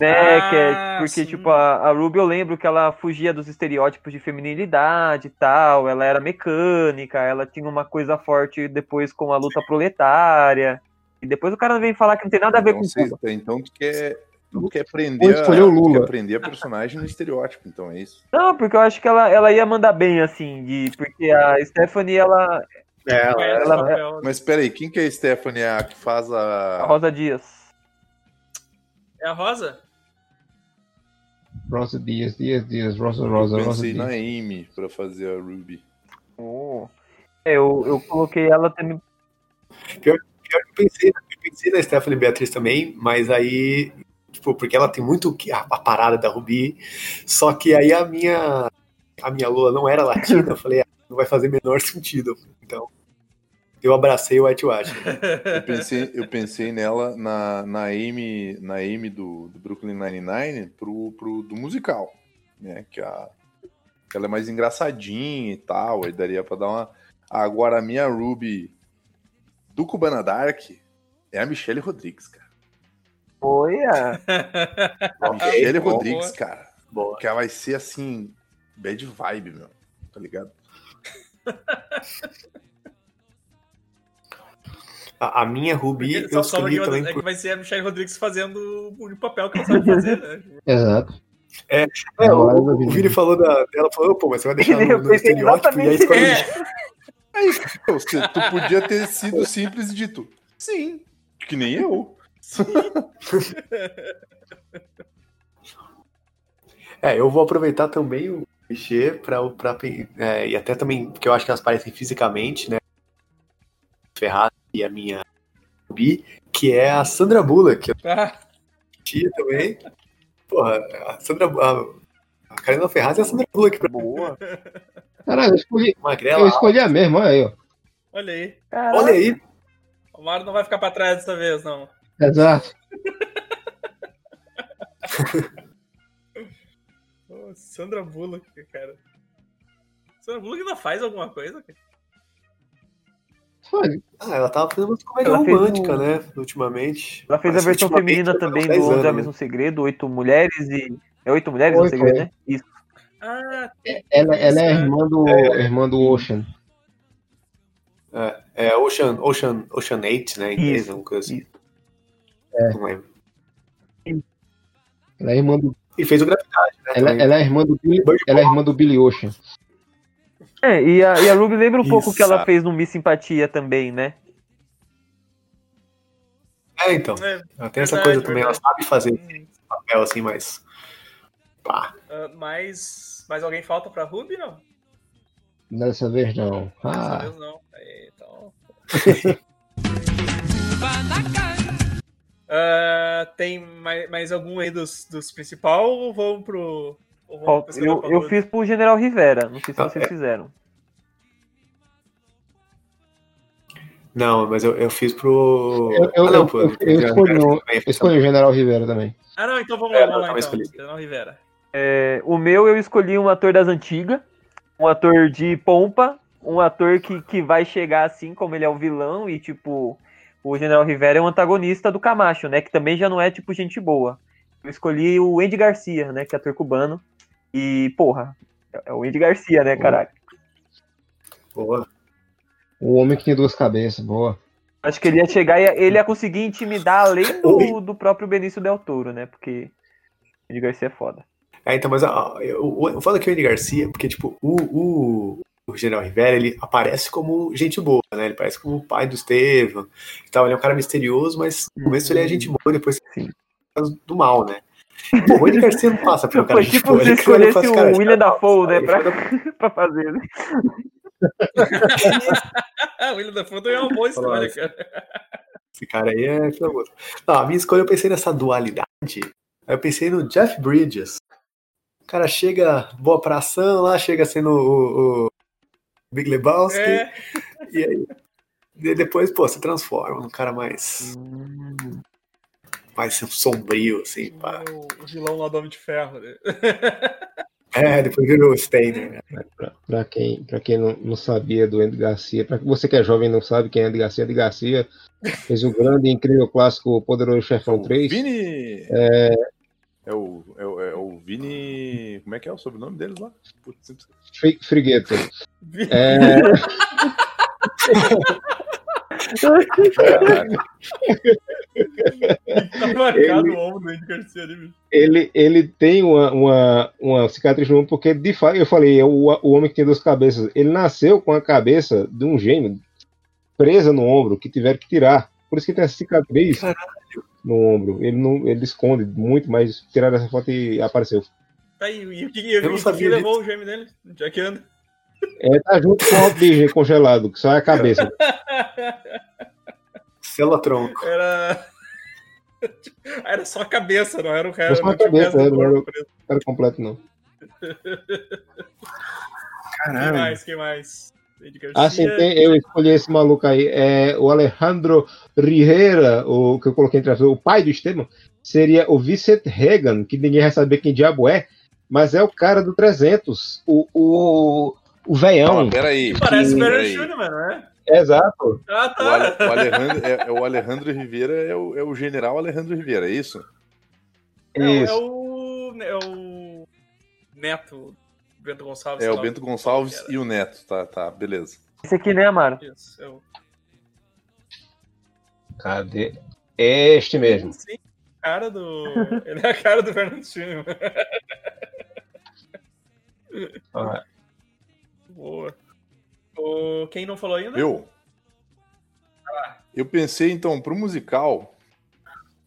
Né, que é
Ah,
porque,
sim.
tipo, a, a Ruby eu lembro que ela fugia dos estereótipos de feminilidade e tal, ela era mecânica, ela tinha uma coisa forte depois com a luta proletária, e depois o cara vem falar que não tem nada a ver
Então,
com
você-
tudo.
então tu quer, tu quer prender, a, tu
Lula.
quer prender a personagem no estereótipo, então é isso.
Não, porque eu acho que ela, ela ia mandar bem, assim, de, porque a Stephanie, ela,
É, ela,
ela-
o papel.
Mas peraí, quem que é a Stephanie, a que faz
a
a...
Rosa Dias.
É a Rosa?
Rosa Dias, Dias, Dias, Rosa, Rosa,
Eu
Rosa
pensei na
Dias.
Amy pra fazer a Ruby.
É, eu, eu coloquei ela também.
eu pensei, eu pensei na Stephanie Beatriz também, mas aí, tipo, porque ela tem muito que- a, a parada da Ruby, só que aí a minha a minha Lua não era latina, eu falei, ah, não vai fazer menor sentido. Então, eu abracei o Whitewash. *laughs*
Eu pensei, eu pensei nela na, na Amy, na Amy do, do Brooklyn Nine-Nine pro, pro, do musical, né? Que, a, que ela é mais engraçadinha e tal, aí daria pra dar uma... Agora, a minha Ruby do Cubana Dark é a Michelle Rodrigues, cara.
Olha! *laughs*
A Michelle
boa,
Rodrigues, cara.
Boa.
Que ela vai ser assim, bad vibe, meu. Tá ligado? *laughs*
A, a minha Ruby,
Porque
eu escolhi
que,
também
é que vai ser a Michelle Rodrigues fazendo o papel que ela sabe fazer, né? *laughs*
Exato.
É, o,
hora da
o
vida.
Vini falou da, dela, falou, pô, mas você vai deixar *laughs* no, no estereótipo e aí escolhe
exatamente
Aí, você, tu podia ter sido simples e dito, sim, que nem eu. *laughs*
É, eu vou aproveitar também o clichê pra, pra é, e até também, porque eu acho que elas parecem fisicamente, né? Ferrari e a minha Ruby, que é a Sandra Bullock, que *laughs* eu
Ah,
tinha também. Porra, a Sandra a, a Karina Ferraz é a Sandra Bullock pra
Boa.
Caralho, eu escolhi,
magrela.
eu escolhi a mesma, olha aí, ó.
olha aí.
Olha aí,
O Mário não vai ficar pra trás dessa vez, não.
Exato. *laughs*
Sandra Bullock, cara. Sandra Bullock ainda faz alguma coisa? cara?
Olha,
ah, ela tava fazendo uma comédia
Ela
romântica,
um-
né? Ultimamente.
Ela fez a versão feminina também do
10
Onde Há
anos,
Mesmo Segredo, Oito Mulheres e. É Oito Mulheres
Oito,
segredo,
é.
né? Isso.
Ah,
ela, ela é a irmã do, irmã do Ocean.
É, é Ocean, Ocean, Ocean 8, né? Em inglês,
Isso,
coisa assim.
É.
Não lembro.
Ela é irmã do,
E fez o Gravidade, né?
ela, ela é irmã do Billy,
Bird
ela é irmã do Billy Ocean.
É, e a, e a Ruby lembra um pouco o que ela fez no Miss Simpatia também, né?
É, então.
é,
Ela tem essa
Verdade,
coisa também, ela
verdade.
sabe fazer
hum,
papel assim, mas. Pá.
ah, mais, mais alguém falta pra Ruby, não?
Dessa vez não.
Dessa
Ah,
vez não. É, Então... *laughs* Ah, tem mais, mais algum aí dos, dos principal ou vamos pro. Pesquisar
Eu, eu
Ruby?
fiz pro General Rivera, não sei se
Ah,
vocês
é.
fizeram.
Não, mas eu, eu fiz pro.
Eu- eu-
ah, não,
eu- eu- eu escolhi eu escolhi o General Rivera também.
Ah, não, então vamos
É,
lá,
não,
vamos lá então. General Rivera.
É, o meu eu escolhi um ator das antigas, um ator de pompa, um ator que, que vai chegar assim, como ele é o vilão, e tipo, o General Rivera é um antagonista do Camacho, né? Que também já não é tipo gente boa. Eu escolhi o Andy Garcia, né? Que é ator cubano. E, porra, é o Andy Garcia, né, caralho?
Boa.
O homem que tinha duas cabeças, boa.
Acho que ele ia chegar e ia- ele ia conseguir intimidar além do, do próprio Benício Del Toro, né? Porque o Andy Garcia é foda.
É, então, mas ó, eu, eu falo que o Andy Garcia, porque, tipo, o, o, o General Rivera, ele aparece como gente boa, né? Ele parece como o pai do Estevam e tal. Ele é um cara misterioso, mas no começo ele é gente boa, depois
Sim.
do mal, né? Pô, o Andy Garcia não passa um *laughs* cara
Foi tipo se escolhesse
cara,
o William
cara
Dafoe, né? Pra, *laughs* pra fazer. né? *laughs*
O William da Fonte é uma boa escolha,
Nossa.
cara.
Esse cara aí é famoso. Não, a minha escolha eu pensei nessa dualidade. Aí eu pensei no Jeff Bridges. O cara chega boa pra ação lá, chega sendo o, o Big Lebowski.
É,
E aí e depois, pô, se transforma num cara mais, mais *laughs* sombrio, assim. Pá.
o, o vilão lá do Homem de Ferro, né? *laughs*
É, depois virou o Stainer. né?
Pra, pra quem, pra quem não, não sabia do Andy Garcia, pra você que é jovem e não sabe quem é Andy Garcia, Andy Garcia fez o grande e incrível clássico Poderoso Chefão
O
3.
Vini. É... o, é, o, é o Vini. Como é que é o sobrenome deles lá? Putz,
Frigueto. É. *laughs*
Tá marcado
Ele-
o ombro do Andy Garcia ali, bicho.
ele, ele tem uma, uma, uma cicatriz no ombro, porque de fato, eu falei, é o, o homem que tem duas cabeças. Ele nasceu com a cabeça de um gêmeo presa no ombro, que tiveram que tirar. Por isso que tem essa cicatriz no ombro. Ele não ele esconde muito, mas tiraram essa foto e apareceu.
Tá aí, e o que,
Eu não
o que levou o gêmeo dele? Já que anda.
É, tá junto com o Disney congelado, que só é a cabeça.
Célula tronco.
Era. Era só a cabeça, não era o cara.
Era só a
não
cabeça,
resto
era,
corpo
era-. Não era completo, não.
Quem
Caralho.
mais? Quem mais? Eddie Garcia.
Ah, sim, tem- eu escolhi esse maluco aí. É, o Alejandro Rivera, o que eu coloquei entre as o pai do Esteban, seria o Vicent Reagan, que ninguém vai saber quem diabo é, mas é o cara do 300, o, o, o veião.
Calma, peraí.
Parece o
peraí.
Schumann, né?
Exato.
Ah,
O, Ale-
tá.
o Alejandro, é, é o Alejandro Rivera é o, é o general Alejandro Rivera, é isso?
É, o- é
Isso.
o. É o. Neto Bento Gonçalves.
É o
lá
Bento
que
Gonçalves e o Neto, tá, tá, beleza.
Esse aqui, né, Amaro?
Isso, é o.
Cadê? Este mesmo.
Sim, cara do. *laughs* Ele é a cara do Schumann.
Ah,
Boa. O... Quem não falou ainda?
Eu? Eu pensei, então, pro musical,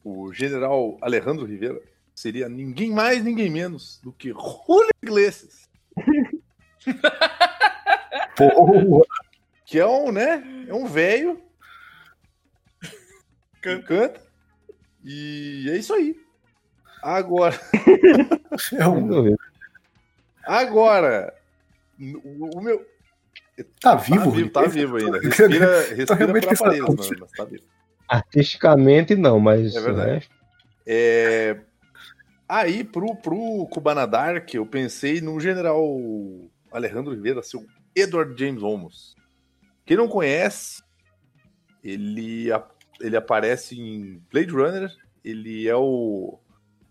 o general Alejandro Rivera seria ninguém mais, ninguém menos do que Julio Iglesias, *laughs*
Porra.
que é um, né, é um velho, que
Canta.
canta, e é isso aí. Agora, *laughs*
É um...
agora, o, o meu...
Tá
Tá
vivo?
vivo, tá vivo ainda. *laughs* Respira, respira
realmente
por aparelhos,
pensando.
mano, mas tá vivo.
Artisticamente não, mas
É verdade.
resto-
É... Aí, pro, pro Cubana Dark, eu pensei no general Alejandro Rivera, seu Edward James Olmos. Quem não conhece, ele, ele aparece em Blade Runner, ele é o,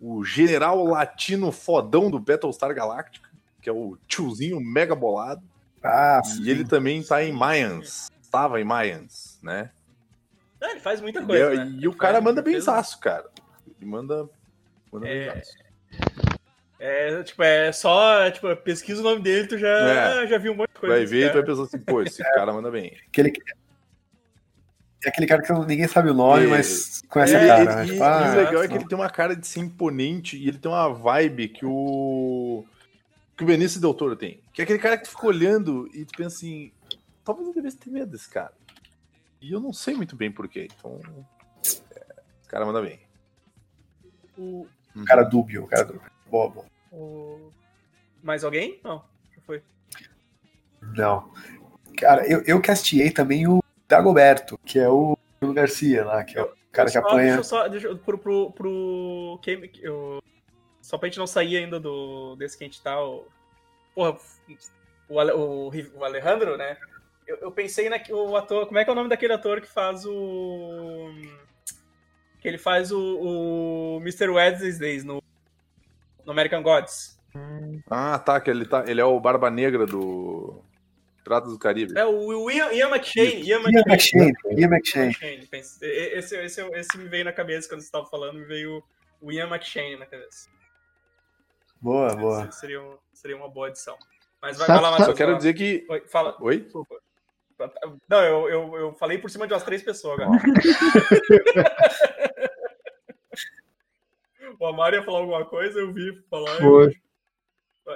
o general latino fodão do Battlestar Galactica, que é o tiozinho mega bolado.
Ah,
E ele também tá em Mayans, estava em Mayans, né?
Ah, ele faz muita
E,
coisa.
é-
né?
e o cara
faz-
manda
fez-
cara. Ele manda, manda
É.
benzaço.
É, tipo, é só, tipo, pesquisa o nome dele, tu já,
É.
já viu um monte de coisa.
Vai ver e
cara.
vai pensar assim, pô, esse *laughs* cara manda bem.
Aquele... É aquele cara que ninguém sabe o nome,
É.
mas conhece
É,
o cara.
e,
né?
e-
Tipo,
e
ah,
o legal é
sim.
que ele tem uma cara de ser imponente e ele tem uma vibe que o. que o Benício Del Toro tem. Que é aquele cara que tu fica olhando e tu pensa assim, talvez eu devesse ter medo desse cara. E eu não sei muito bem porquê. Então. é, esse cara manda bem.
O,
o cara dúbio, o cara dúbio. Boa, boa.
o... Mais alguém? Não, já foi.
Não. Cara, eu, eu castiei também o Dagoberto, que é o Bruno Garcia lá, que é o cara que
Só-
apanha.
Deixa eu só, deixa eu, pro, pro, pro quem, eu, só pra gente não sair ainda do, desse que a gente tá, o, porra, o, Ale- o, o Alejandro, né, eu, eu pensei na, o ator, como é que é o nome daquele ator que faz o, que ele faz o, o Mr. Wednesdays no, no American Gods.
Ah, tá, que ele, tá, ele é o Barba Negra do Piratas do Caribe.
É o Ian, Ian McShane, Ian McShane.
Ian
Esse, esse, esse me veio na cabeça quando você estava falando, me veio o Ian McShane na cabeça.
Boa, boa.
Esse Seria, um- seria uma boa adição. Mas vai,
sabe-
Matheus.
Eu quero dizer que.
Oi, fala.
Oi?
Desculpa. Não, eu, eu, eu falei por cima de umas três pessoas agora. *laughs* o Amaro ia falar alguma coisa, eu vi falar.
Foi.
Eu...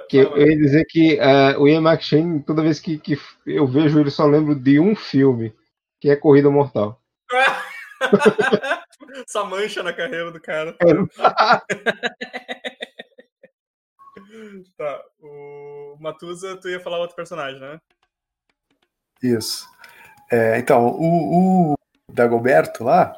Que eu ia dizer que ah, o Ian McShane, toda vez que, que eu vejo ele, só lembro de um filme, que é Corrida Mortal. *laughs*
Essa mancha na carreira do cara. *laughs* *laughs* Tá, o Matusa, tu ia falar outro personagem, né?
Isso. É, então, o, o Dagoberto lá,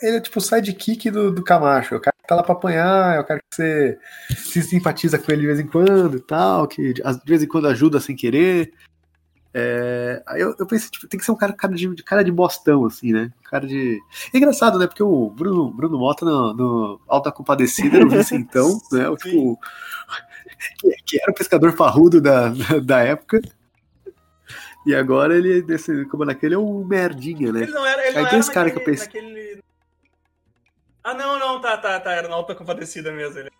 ele é tipo o sidekick do, do Camacho. É o cara que tá lá pra apanhar, é o cara que você se simpatiza com ele de vez em quando e tal, que de vez em quando ajuda sem querer. É, aí eu, eu pensei, tipo, tem que ser um cara, cara de, cara de bostão, assim, né? Cara de. É engraçado, né? Porque o Bruno, Bruno Mota no, no Alta Compadecida era o *laughs* Vicentão, né? O, tipo, *laughs* que, era o pescador parrudo da, da, época. E agora ele, desse, como naquele, é um merdinha, né?
Ele não era. Ele
Aí
não
cara que eu pensei.
naquele- Ah, não, não, tá, tá, tá. Era na alta compadecida mesmo. Ele...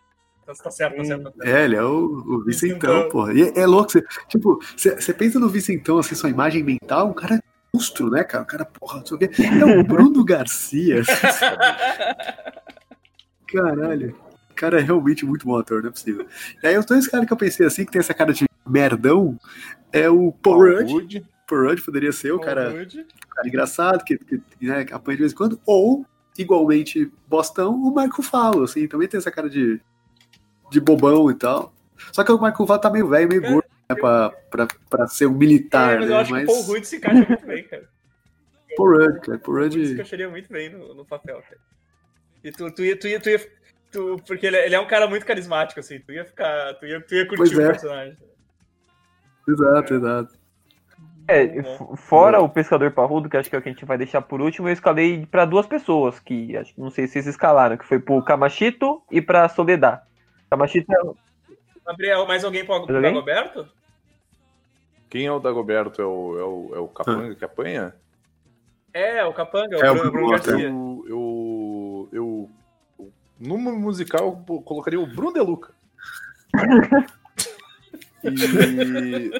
Tá, tá certo, tá certo. Tá certo.
É, ele é o, o Vicentão,
Vicentão.
porra. E é, é louco, você, tipo, você você pensa no Vicentão, assim, sua imagem mental, um cara monstro, né, cara? O cara, porra, não sei o quê. É o Bruno Garcia. *laughs* Caralho. Cara é realmente muito bom ator, não é possível. E aí, eu tô esse cara que eu pensei assim, que tem essa cara de merdão, é o Paul Rudd. Paul Rudd poderia ser o cara, cara engraçado, que, que, né, apanha de vez em quando, ou, igualmente, Bostão, o Marco Falo, assim, também tem essa cara de, de bobão e tal. Só que o Marco Falo tá meio velho, meio
Cara,
gordo. né, pra, pra, pra ser um militar,
É, mas
né?
eu acho
Mas
que o Paul Rudd se encaixa muito bem, cara.
Paul Rudd, cara. Paul
Rudd se encaixaria muito bem no, no papel, cara. E tu, tu ia, tu ia, tu ia, tu- porque ele, é- ele é um cara muito carismático, assim, tu ia ficar, tu ia, tu ia curtir
Pois
o
é.
personagem.
Exato, exato.
É,
Muito bom.
f- fora o pescador parrudo, que acho que é o que a gente vai deixar por último, eu escalei pra duas pessoas, que acho que não sei se vocês escalaram, que foi pro Kamashito e pra Soledad. Kamashito é
Gabriel, mais alguém pro
Mais alguém?
Dagoberto?
Quem é o Dagoberto? É o, é o, é o capanga que apanha?
É, o Capanga, o
É, o
Bruno, Bruno
Bruno,
Garcia.
Eu, eu, no musical, eu colocaria o Bruno De Luca. *laughs* E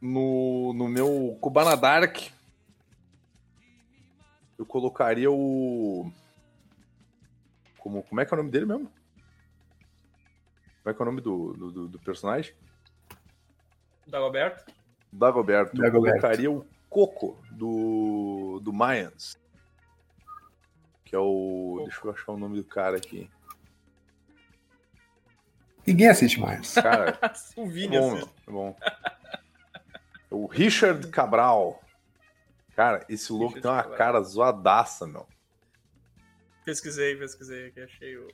no, no meu Cubana Dark, eu colocaria o. Como, como é que é o nome dele mesmo? Como é que é o nome do, do, do- do personagem?
Dagoberto.
Dagoberto. Eu
Dagoberto.
colocaria o Coco do, do Mayans. Que é o. Deixa eu achar o nome do cara aqui.
Ninguém assiste mais.
Cara, *laughs*
o
é
Vini,
bom,
assim.
meu, é bom. O Richard Cabral. Cara, esse louco
Richard
tem uma
Cabral.
cara zoadaça, meu.
Pesquisei, pesquisei aqui, achei o.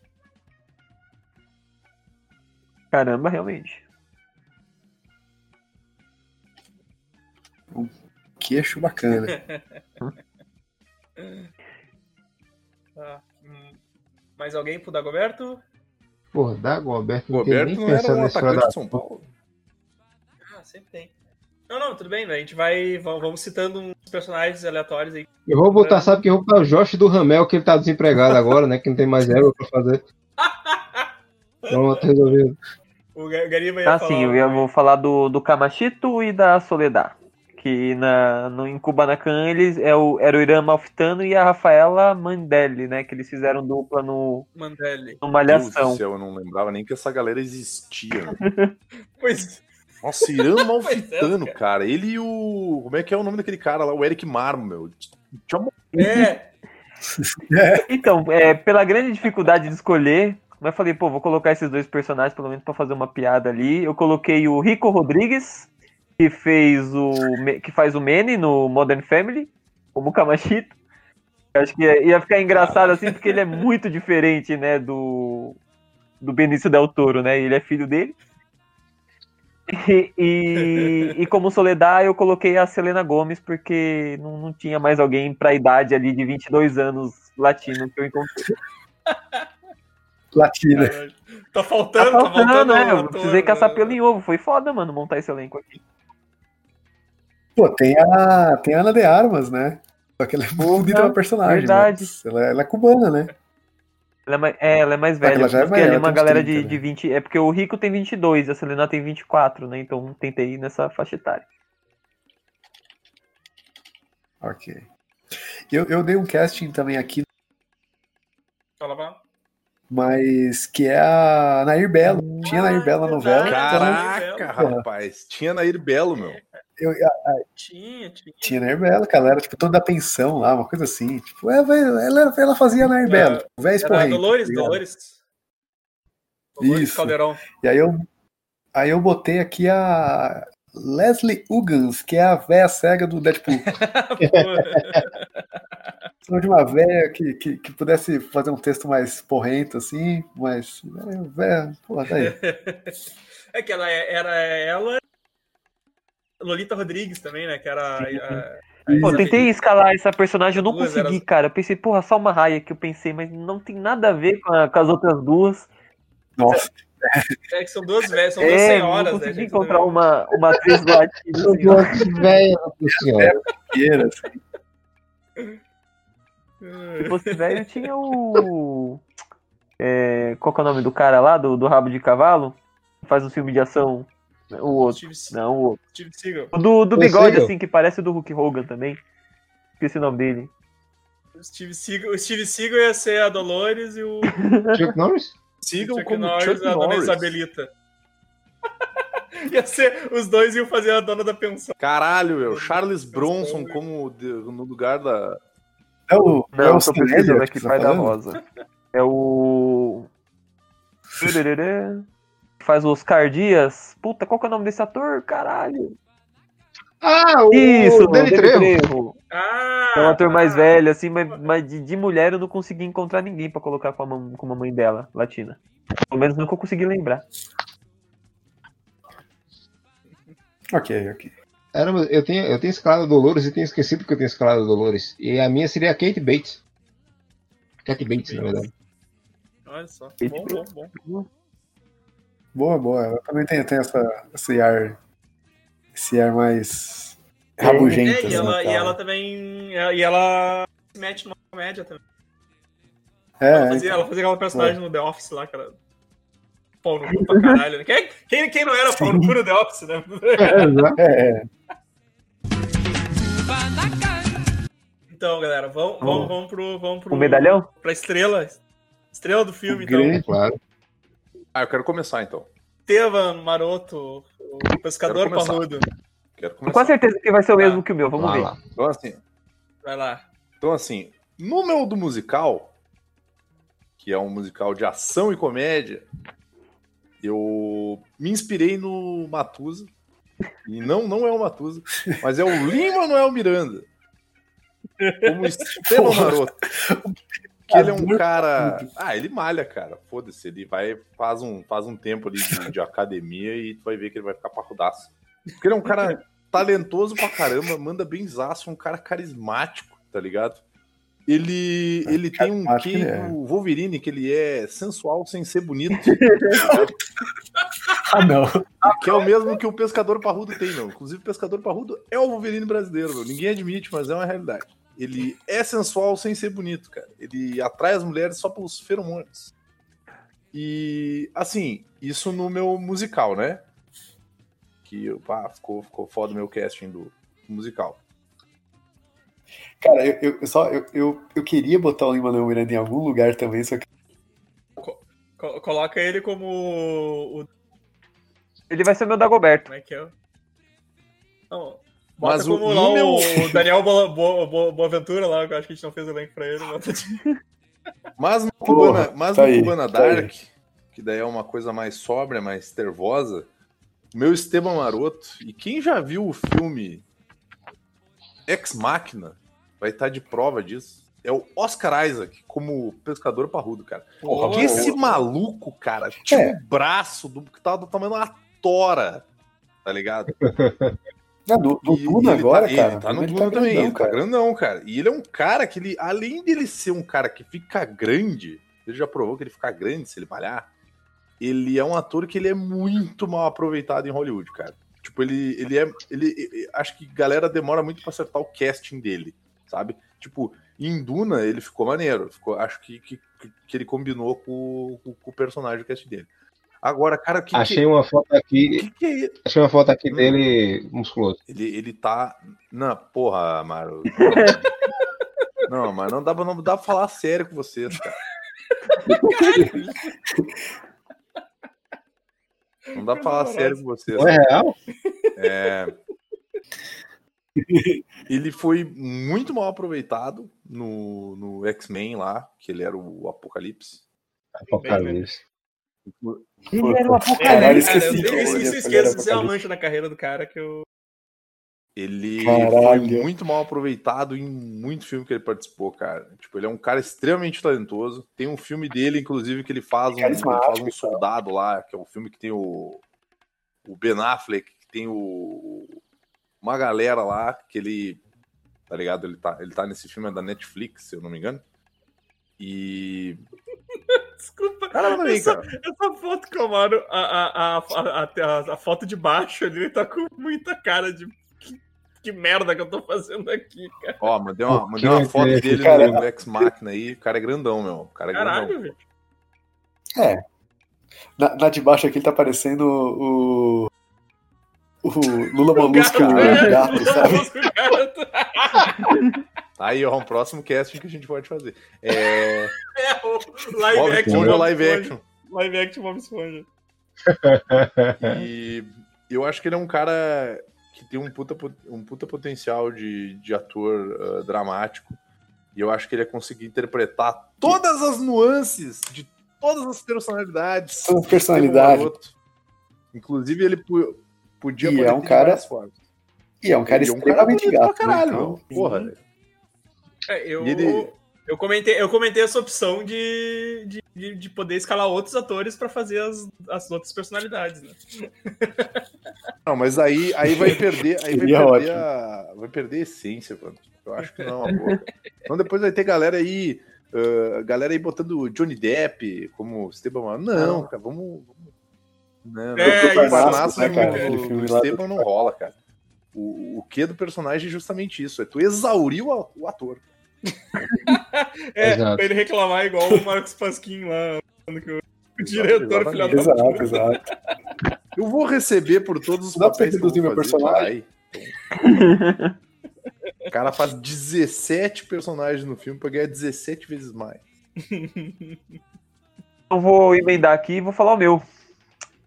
Caramba, realmente.
Queixo bacana. *laughs*
Tá. Hum, Mais alguém pro Dagoberto?
Porra, Dagoberto
O
não tem
Roberto
nem
não era um atacante
da
de São Paulo.
Ah, sempre tem. Não, não, tudo bem, velho. A gente vai. Vamos, vamos citando uns personagens aleatórios aí.
Eu vou botar, sabe que eu vou botar o Josh do Ramel, que ele tá desempregado agora, né? Que não tem mais égua pra fazer. *laughs* Pronto, resolvido.
O Ga- Gariba ia
Ah,
falar.
sim, eu ia- vou falar do, do Kamashito e da Soledad. Que na, no, em Kubanacan eles é o, era o Irã Malfitano e a Rafaela Mandelli, né? Que eles fizeram dupla no,
Mandelli.
no
Deus
Malhação.
céu, eu não lembrava nem que essa galera existia. meu. *laughs*
Pois.
Nossa, Irã
Pois
Malfitano,
é,
cara. Ele e o. Como é que é o nome daquele cara lá? O Eric Marmo, meu. Uma- *laughs*
É,
Então, é, pela grande dificuldade de escolher, eu falei, pô, vou colocar esses dois personagens pelo menos pra fazer uma piada ali. Eu coloquei o Rico Rodrigues, que fez o que faz o Manny no Modern Family, como Kamashito. Eu acho que ia ia ficar engraçado assim, porque ele é muito diferente, né, do do Benício Del Toro, né? Ele é filho dele. E, e, e como Soledad, eu coloquei a Selena Gomes, porque não, não tinha mais alguém pra idade ali de 22 anos latino que eu encontrei. *laughs*
Latina.
tá
Tá
faltando, tá
faltando,
faltando.
né?
um
Eu precisei caçar
né?
pelo em ovo. Foi foda, mano, montar esse elenco aqui.
Pô, tem a, tem a Ana de Armas, né? Só que ela é bonita pra personagem.
verdade.
Ela, ela é cubana, né?
Ela é mais, é, ela é mais velha.
ela já é
porque ali
maior,
é uma galera
30,
de,
né?
de 20. É porque o Rico tem 22, a Selena tem 24, né? Então tentei ir nessa faixa etária.
Ok. Eu, eu dei um casting também aqui,
Fala, vá.
mas que é a Nair Belo. Tinha a Nair Belo na novela. Então,
Caraca, rapaz. Tinha Nair Belo, meu.
Eu,
Tinha, tinha.
tinha a Nair Belo, que ela era tipo toda da pensão lá, uma coisa assim. Tipo, ela, ela, ela fazia a Nair Belo, tipo, véia
Era Dolores,
tá?
Dolores. Dolores
Isso.
Caldeirão.
E aí eu, aí eu botei aqui a Leslie Uggans, que é a véia cega do Deadpool. *laughs* De uma véia que, que, que pudesse fazer um texto mais porrento, assim, mas. É, véia, porra, tá aí. *laughs*
é que ela é- era ela. Lolita Rodrigues também, né? Que era. a- a- a
Pô, tentei escalar essa personagem, eu não
Duas
consegui,
eras-
cara. Eu pensei, porra, só uma raia que eu pensei, mas não tem nada a ver com, a- com as outras duas.
Nossa,
É que são duas velhas, são duas
É,
senhoras,
não
né?
consegui
gente?
encontrar uma, uma atriz latina.
Nossa, velho, nossa senhora.
pequena, assim.
Se fosse velho, tinha o. É, qual que é o nome do cara lá, do, do Rabo de Cavalo? Faz um filme de ação. O outro.
Steve,
Não, o outro.
Steve Seagal.
O do, do
O
bigode,
Seagal?
assim, que parece o do Hulk Hogan também. Esqueci o nome dele.
O Steve Seagal, o Steve Seagal ia ser a Dolores e o *laughs*
Chuck Norris?
Sigam
Chuck
como
Norris
Chuck
a dona
Norris.
Isabelita. *laughs* ia ser, os dois iam fazer a dona da pensão.
Caralho, meu. Charles Bronson como de- no lugar da.
É o, é
Não,
o
tô
Cinélia
pesquisando
que
aqui,
você tá
pai da
falando?
Rosa. É o. *laughs* Faz o Oscar Dias. Puta, qual que é o nome desse ator? Caralho.
Ah, o
Isso,
Danny Trejo.
Trejo.
Ah!
É um ator mais
ah,
velho, assim, mas, mas de, de mulher eu não consegui encontrar ninguém pra colocar com a, mam- com a mãe dela, latina. Pelo menos nunca eu consegui lembrar.
Ok, ok.
Caramba, eu tenho, eu tenho escalado a Dolores e tenho esquecido que eu tenho escalado a Dolores. E a minha seria a Kate Bates. Kate Bates, na verdade.
Olha só.
E
Bom,
tipo-
bom, bom.
Boa, boa. Ela também tem, tem essa, esse ar. Esse ar mais.
É,
rabugento.
É, e
assim,
ela,
tal.
e ela também. E ela se mete numa comédia também.
É,
Ela
é,
fazia,
então.
ela fazia aquela personagem no The Office lá, cara. Pau no cu pra caralho. né? Quem, quem, quem não era pau no cu no The Office, né?
É.
É, é.
Então, galera, vamos, vamos, vamos pro. Vamos pro
O medalhão?
Pra estrela. Estrela do filme,
O
então.
grande-
Claro.
Ah, eu quero começar então.
Estevam Maroto, o pescador
Quero começar.
parrudo.
Quero
Com
começar.
certeza que vai ser o mesmo
Tá.
que o meu, vamos ver.
lá.
Então assim,
Vai lá.
então assim, no meu do musical, que é um musical de ação e comédia, eu me inspirei no Matusa. E não, não é o Matusa, mas é o Lin Manuel Miranda. Como *laughs*
Porra.
Maroto. *laughs* Que ele é um cara. Ah, ele malha, cara. Foda-se. Ele vai, faz um, faz um tempo ali de, de academia e tu vai ver que ele vai ficar parrudaço. Porque ele é um cara talentoso pra caramba, manda bem zaço, um cara carismático, tá ligado? Ele, ele tem um quê
ele é.
do Wolverine, que ele é sensual sem ser bonito.
Ah, não.
que é o mesmo que o Pescador Parrudo tem, meu. Inclusive, o Pescador Parrudo é o Wolverine brasileiro, meu. Ninguém admite, mas é uma realidade. Ele é sensual sem ser bonito, cara. Ele atrai as mulheres só pelos feromônios. E, assim, isso no meu musical, né? Que, pá, ficou, ficou foda o meu casting do musical.
Cara, eu, eu- só, eu, eu, eu queria botar o Lin-Manuel Miranda em algum lugar também, só que
Co- coloca ele como. O,
Ele vai ser o meu Dagoberto.
como é que é? Não, bota
Mas o-
lá
meu-
o *laughs* Daniel Boa, Boa, Boa- Boaventura lá, que eu acho que a gente não fez o link pra ele.
Mas no *laughs*
Porra,
Cubana, mas
tá
no
aí,
Cubana
tá aí.
Dark, que daí é uma coisa mais sóbria, mais tervosa, o meu Esteban Maroto, e quem já viu o filme Ex Machina vai estar de prova disso. É o Oscar Isaac como pescador parrudo, cara.
Porra,
Porque esse
porra.
maluco, cara, tinha
É.
um braço do, que tava do tamanho de uma tora, tá ligado? *laughs*
No, no
E
Duna
ele
agora,
tá,
cara.
Ele tá no
ele
Duna também,
grandão,
ele tá grandão, cara. E ele é um cara que ele, além dele ser um cara que fica grande, ele já provou que ele fica grande se ele malhar. Ele é um ator que ele é muito mal aproveitado em Hollywood, cara. Tipo, ele, ele é. Ele, ele- acho que galera demora muito pra acertar o casting dele, sabe? Tipo, em Duna ele ficou maneiro. Ficou, acho que, que, que ele combinou com, com, com o personagem, o casting dele. Agora, cara, o que,
Achei
que,
uma foto aqui.
que, que é
Achei uma foto aqui
Hum.
dele musculoso.
Ele, ele tá. Não, porra, Amaro. *laughs* Não, mas não dá, pra- não dá pra falar sério com vocês, cara. Não dá pra falar sério com vocês.
Não é real?
É, Ele foi muito mal aproveitado no, no X-Men lá, que ele era o Apocalipse.
Apocalipse.
Ele era o
É,
Caralho,
cara,
esqueci
eu,
que
eu,
ele
esqueço
era
de ser uma
Apocalipse.
mancha na carreira do cara que eu.
Ele
Caralho.
foi muito mal aproveitado em muito filme que ele participou, cara. Tipo, ele é um cara extremamente talentoso. Tem um filme dele, inclusive, que ele faz um, ele faz um soldado lá, que é um filme que tem o, o Ben Affleck, que tem o uma galera lá que ele tá ligado? Ele tá, ele tá nesse filme é da Netflix, se eu não me engano. E
Desculpa.
Cara, também,
essa,
cara.
essa foto que eu mando, a, a, a, a, a, a foto de baixo ali, ele tá com muita cara de. Que, que merda que eu tô fazendo aqui, cara.
Ó, mandei uma,
O
mandei uma foto
é,
dele
cara?
no Ex Machina aí. O cara é grandão, meu. O cara é grandão.
Caralho, velho.
Na, na de baixo aqui ele tá parecendo o. O Lula Molusco
gato, é.
gato, sabe?
Molusco gato. *laughs*
Aí, ó, um próximo casting que a gente pode fazer. É. *laughs*
É o live
Bob
action.
Esponja live action.
Live action Bob Esponja. *laughs*
E eu acho que ele é um cara que tem um puta, um puta potencial de, de ator ah, dramático. E eu acho que ele ia conseguir interpretar todas as nuances de todas as personalidades.
Todas as
do
personalidades.
Inclusive, ele podia
E é um
de
cara-
várias formas.
E é um cara
Ele é um
extremamente
bonito
gato.
pra caralho,
né?
meu.
Então,
Porra, velho.
É, eu,
ele-
eu, comentei, eu comentei essa opção de, de, de, de poder escalar outros atores pra fazer as, as outras personalidades, né? *laughs*
Não, mas aí, aí vai perder, aí vai
Seria
perder, a, vai perder a essência, mano. Eu acho que não é uma. Então depois vai ter galera aí, ah, galera aí botando Johnny Depp como Esteban. Não, cara, vamos. vamos- Não,
É,
não,
isso,
né, cara? lá
Esteban não rola, cara. O, o que do personagem é justamente isso, é tu exaurir o, o ator. *laughs*
É,
Exato.
pra ele reclamar igual o Marcos Pasquim lá, falando que o diretor, filho da
Exato,
puta.
exato.
Eu vou receber por todos os
Dá
papéis que eu
reduzir
vou
meu personagem?
O cara faz 17 personagens no filme pra ganhar 17 vezes mais.
Eu vou emendar aqui e vou falar o meu.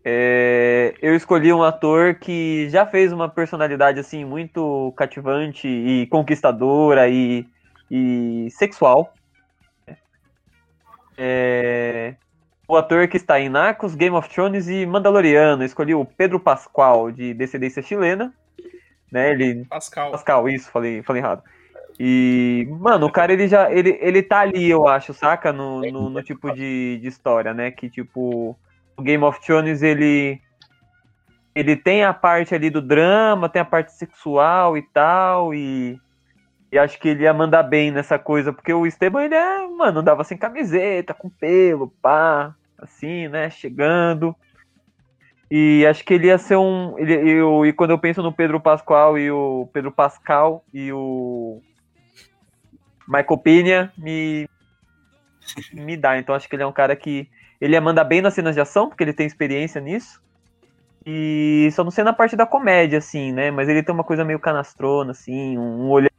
É, eu escolhi um ator que já fez uma personalidade assim muito cativante e conquistadora e, e sexual. É, o ator que está em Narcos, Game of Thrones e Mandaloriano. Escolhi o Pedro Pascal, de descendência chilena. Né, ele
Pascal.
Pascal, isso, falei, falei errado. E, mano, o cara, ele já, ele, ele tá ali, eu acho, saca? No, no, no tipo de, de história, né? Que, tipo, o Game of Thrones, ele, ele tem a parte ali do drama, tem a parte sexual e tal, e, e acho que ele ia mandar bem nessa coisa, porque o Esteban, ele é, mano, andava sem camiseta, com pelo, pá, assim, né? Chegando. E acho que ele ia ser um. Ele, eu, e quando eu penso no Pedro Pascal e o Pedro Pascal e o Michael Pena, me, me dá. Então acho que ele é um cara que. Ele ia mandar bem nas cenas de ação, porque ele tem experiência nisso. E só não sei na parte da comédia, assim, né? Mas ele tem uma coisa meio canastrona, assim, um olhar.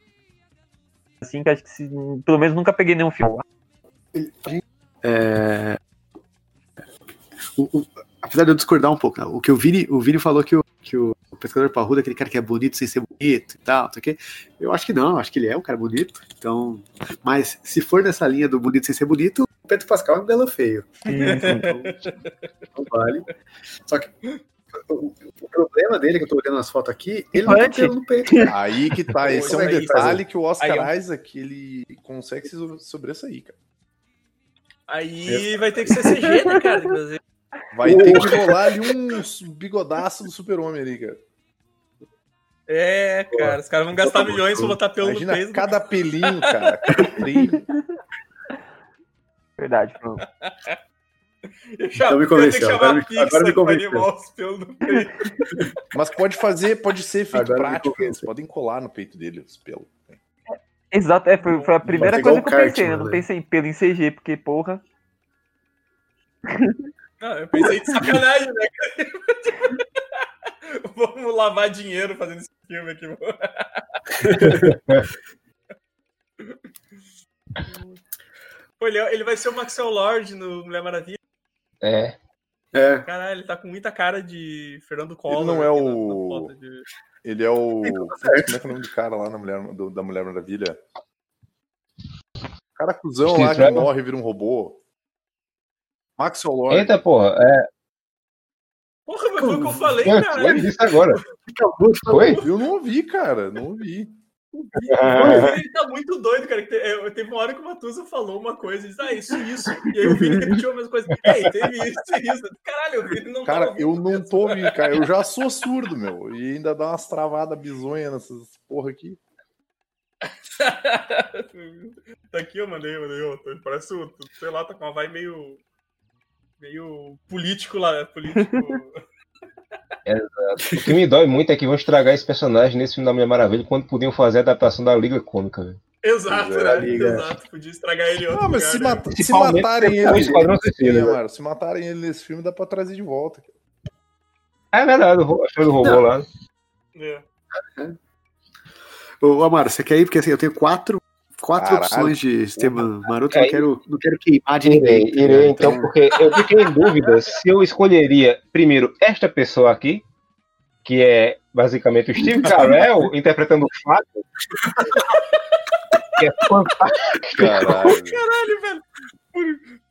Assim, que acho que se, pelo menos nunca peguei nenhum filme.
É, o- o- apesar de eu discordar um pouco, né, o que o Vini, o Vini falou que o, que o, pescador parrudo é aquele cara que é bonito sem ser bonito e tal, não sei o quê. Eu acho que não, eu acho que ele é um cara bonito. Então, mas se for nessa linha do bonito sem ser bonito, o Pedro Pascal é um belo feio. Então, não vale. Só que o, o problema dele, que eu tô olhando nas fotos aqui, ele não tem
Infante.
pelo no peito. cara.
Aí que tá, esse é um detalhe que o Oscar
Aí.
Isaac ele consegue se so- sobressair, cara.
Aí vai ter que ser CG, né, cara? *laughs* Inclusive.
Vai ter que rolar ali um bigodaço do super-homem ali, cara.
É, cara, os caras vão gastar milhões pra botar pelo no
Imagina
peito.
cada pelinho, cara. Cada pelinho.
Verdade, pô. *laughs*
Eu já-
Então me
eu
convenceu, agora
chamar
me- agora me convenceu.
Mas pode fazer, pode ser efeito
Agora
prático. Eles podem colar no peito dele os pelos.
Exato, é, foi, foi a primeira coisa que eu
kart,
pensei, né? Eu não pensei em pelo em CG, porque, porra.
Não, eu pensei de sacanagem, né, cara? *laughs* Vamos lavar dinheiro fazendo esse filme aqui. *laughs* Ele, é- ele vai ser o Maxwell Lord no Mulher Maravilha.
É.
É,
Caralho, ele tá com muita cara de Fernando Collor.
não é o-
de-
Ele é o. *laughs*
Então,
Como
tá certo.
é que é o nome do cara lá na Mulher, do- da Mulher Maravilha? Cara cuzão lá que morre e vira um robô. Maxwell Lord.
Eita, porra. É,
Porra, mas foi o que eu falei, cara.
foi isso agora. *laughs* Foi?
Eu não ouvi, cara. Não ouvi.
Ele tá muito doido, cara. é, Teve uma hora que o Matusa falou uma coisa e disse, ah, isso, isso. E aí o Vini repetiu a mesma coisa. *laughs* Ei, teve isso, isso. Caralho, o Vini não
Cara, eu não tô ouvindo, cara. Eu já sou surdo, meu. E ainda dá umas travadas bizonhas nessas porra aqui. *laughs*
tá aqui, eu mandei, eu mandei. tá- Parece, o- sei lá, tá com uma vibe meio. meio político lá, político. *laughs*
O que me dói muito é que vão estragar esse personagem nesse filme da Mulher Maravilha quando podiam fazer a adaptação da Liga Cômica, velho.
exato,
é,
né?
liga.
Exato. Podia estragar ele outro
Ah, mas
lugar,
se,
né?
mata- se matarem ele.
o
É,
né?
mano, se matarem ele nesse filme, dá pra trazer de volta.
É verdade, o ro- a história do robô
Não.
lá.
É.
Ô, Amaro, você quer ir? Porque assim, eu tenho quatro, quatro
Caralho.
opções de Esteban Maroto, eu
É,
não quero, não quero queimar de ninguém.
Irei,
tá
irei
ligado?
então, porque eu fiquei em dúvida se eu escolheria primeiro esta pessoa aqui, que é basicamente o Steve *laughs* Carell interpretando o Fábio. que é fantástico.
Caralho.
Caralho, velho.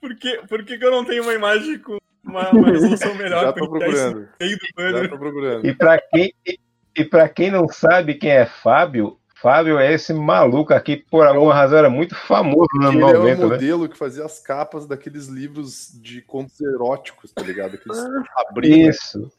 Por que, por que, que eu não tenho uma imagem com uma, uma resolução *laughs* melhor?
Já tô procurando. Já tô procurando.
E pra quem, e, e pra quem não sabe quem é Fábio, Fábio é esse maluco aqui, que por alguma razão era muito famoso nos anos
Ele é o
90, né?
modelo que fazia as capas daqueles livros de contos eróticos, tá ligado? Aqueles *laughs* abrindo.
Isso.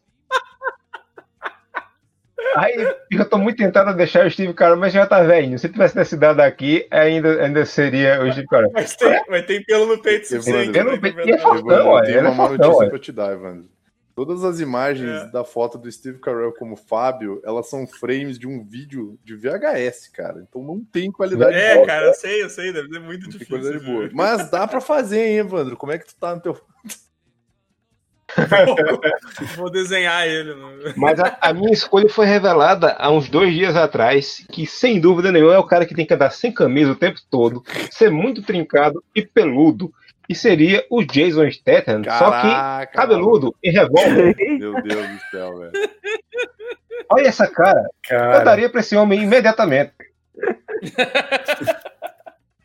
Aí eu tô muito tentado a deixar o Steve Carell, mas já tá velho. Se tivesse nessa idade aqui, ainda, ainda seria o Steve Carell.
Mas tem, mas tem pelo no peito
Tem
suficiente.
pelo
né,
no peito,
pra
e é fortão, ó,
tem
é
uma má
fortão,
notícia
ó.
pra te dar, Evandro. Todas as imagens
É.
da foto do Steve Carell como Fábio, elas são frames de um vídeo de VHS, cara. Então não tem qualidade
É,
boa.
cara, eu sei, eu sei, deve ser muito
Não tem
difícil.
qualidade
viu?
boa. Mas dá pra fazer, hein, Evandro? Como é que tu tá no teu. *laughs*
Vou desenhar ele. né?
Mas a, a minha escolha foi revelada há uns dois dias atrás, que sem dúvida nenhuma é o cara que tem que andar sem camisa o tempo todo, ser muito trincado e peludo, e seria o Jason Statham, só que
Caraca,
cabeludo e revólver. *laughs*
Meu Deus do céu, velho.
Olha essa cara, eu
Cara,
daria pra esse homem imediatamente. *laughs*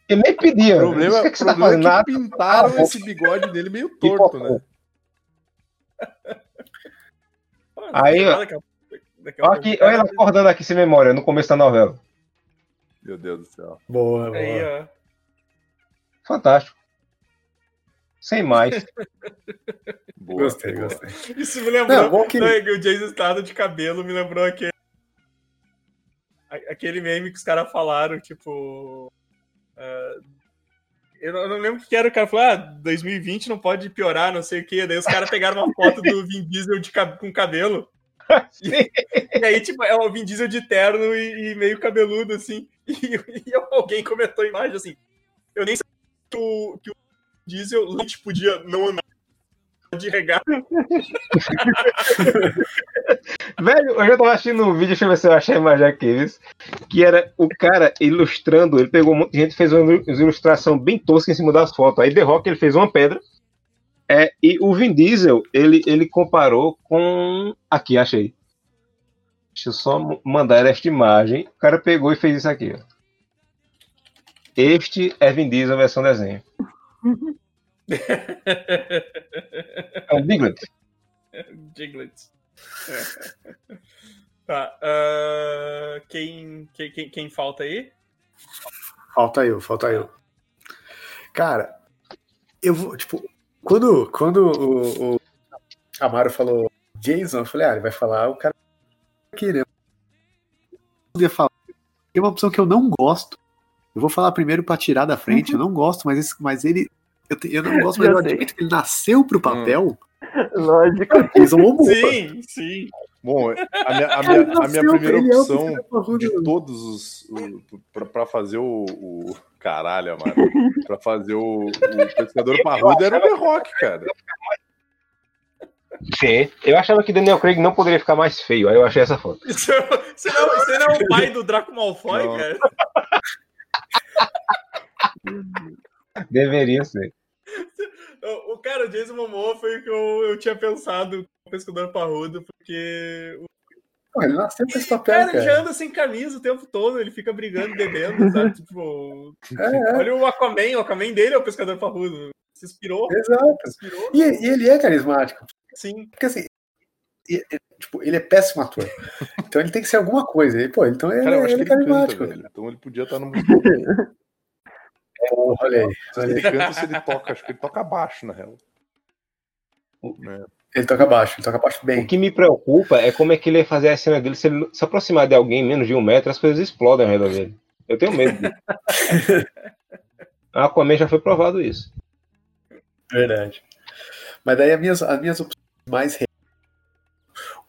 Ele nem pedia.
O problema,
o que, é que você tá
problema
fazendo?
é que pintaram
Ah,
esse bigode dele meio torto, né?
Aí, ó. Olha, aqui, olha ele acordando aqui sem memória, no começo da novela.
Meu Deus do céu.
boa, boa.
Aí, ó.
Fantástico. Sem mais. *laughs*
Boa,
Gostei,
boa.
gostei.
Isso me lembrou.
Não, bom que-
Não, é o Jason Statham de cabelo me lembrou aquele. Aquele meme que os caras falaram, tipo. ah, eu, não, lembro o que era, o cara falou, ah, 2020 não pode piorar, não sei o quê. Daí os caras pegaram uma foto do *laughs* Vin Diesel de, com cabelo. *laughs* E aí, tipo, é o Vin Diesel de terno e, e meio cabeludo, assim. E, e alguém comentou a imagem assim. Eu nem sei que o, que o Diesel Lynch podia não andar de regata. *laughs*
Velho, eu já tava assistindo um vídeo, deixa eu ver se eu achei a imagem aqui, viu? que era o cara ilustrando, ele pegou um monte de gente, fez uma ilu- ilustração bem tosca em cima das fotos. Aí The Rock ele fez uma pedra, é, e o Vin Diesel, ele, ele comparou com... Aqui, achei. Deixa eu só mandar esta imagem. O cara pegou e fez isso aqui, ó. Este é Vin Diesel versão desenho. *laughs* É um Biglet. *laughs*
Diglett. É. Tá. ah, quem, quem, quem, falta aí?
Falta eu, falta eu. Cara, eu vou, tipo, quando, quando o, o Amaro falou Jason, eu falei, ah, ele vai falar o cara aqui, né? Podia falar. Tem uma opção que eu não gosto. Eu vou falar primeiro pra tirar da frente. Eu não gosto, mas, esse, mas ele. Eu, te- eu não gosto, mas eu admito que ele nasceu pro papel.
Lógico.
Jason Momoa.
Sim, sim.
Bom, a minha, a minha, a minha primeira
é
opção de todos os. Pra fazer o, o. Caralho, mano. Pra fazer o, o Pescador Parrudo era o The Rock, cara.
Sim. Eu achava que Daniel Craig não poderia ficar mais feio. Aí eu achei essa foto. *laughs*
Você não, você não é o pai do Draco Malfoy,
Não.
cara?
Deveria ser.
O, cara, o Jason Momoa foi o que eu, eu tinha pensado com o Pescador Parrudo, porque o
Pô, ele nasceu pra esse papel,
cara, ele já
cara.
anda sem camisa o tempo todo, ele fica brigando, bebendo, sabe? *laughs* Tipo,
É, é,
olha o Aquaman, o Aquaman dele é o Pescador Parrudo. Se inspirou,
exato.
se inspirou,
E, e ele é carismático.
sim.
Porque assim, e- e, tipo, ele é péssimo ator. *laughs* Então ele tem que ser alguma coisa. E, pô, então ele,
Cara, eu acho
ele
que
é
ele canta,
carismático.
velho. Então ele podia estar no *laughs*
Pô, olha aí.
Se ele canta se ele toca. Acho que ele toca baixo, na real.
Ele toca baixo, ele toca baixo
O
bem.
que me preocupa é como é que ele ia fazer a cena dele. Se ele se aproximar de alguém menos de um metro, as coisas explodem ao redor dele. Eu tenho medo disso. *laughs* A Aquaman já foi provado isso.
Verdade. Mas daí as minhas, as minhas opções mais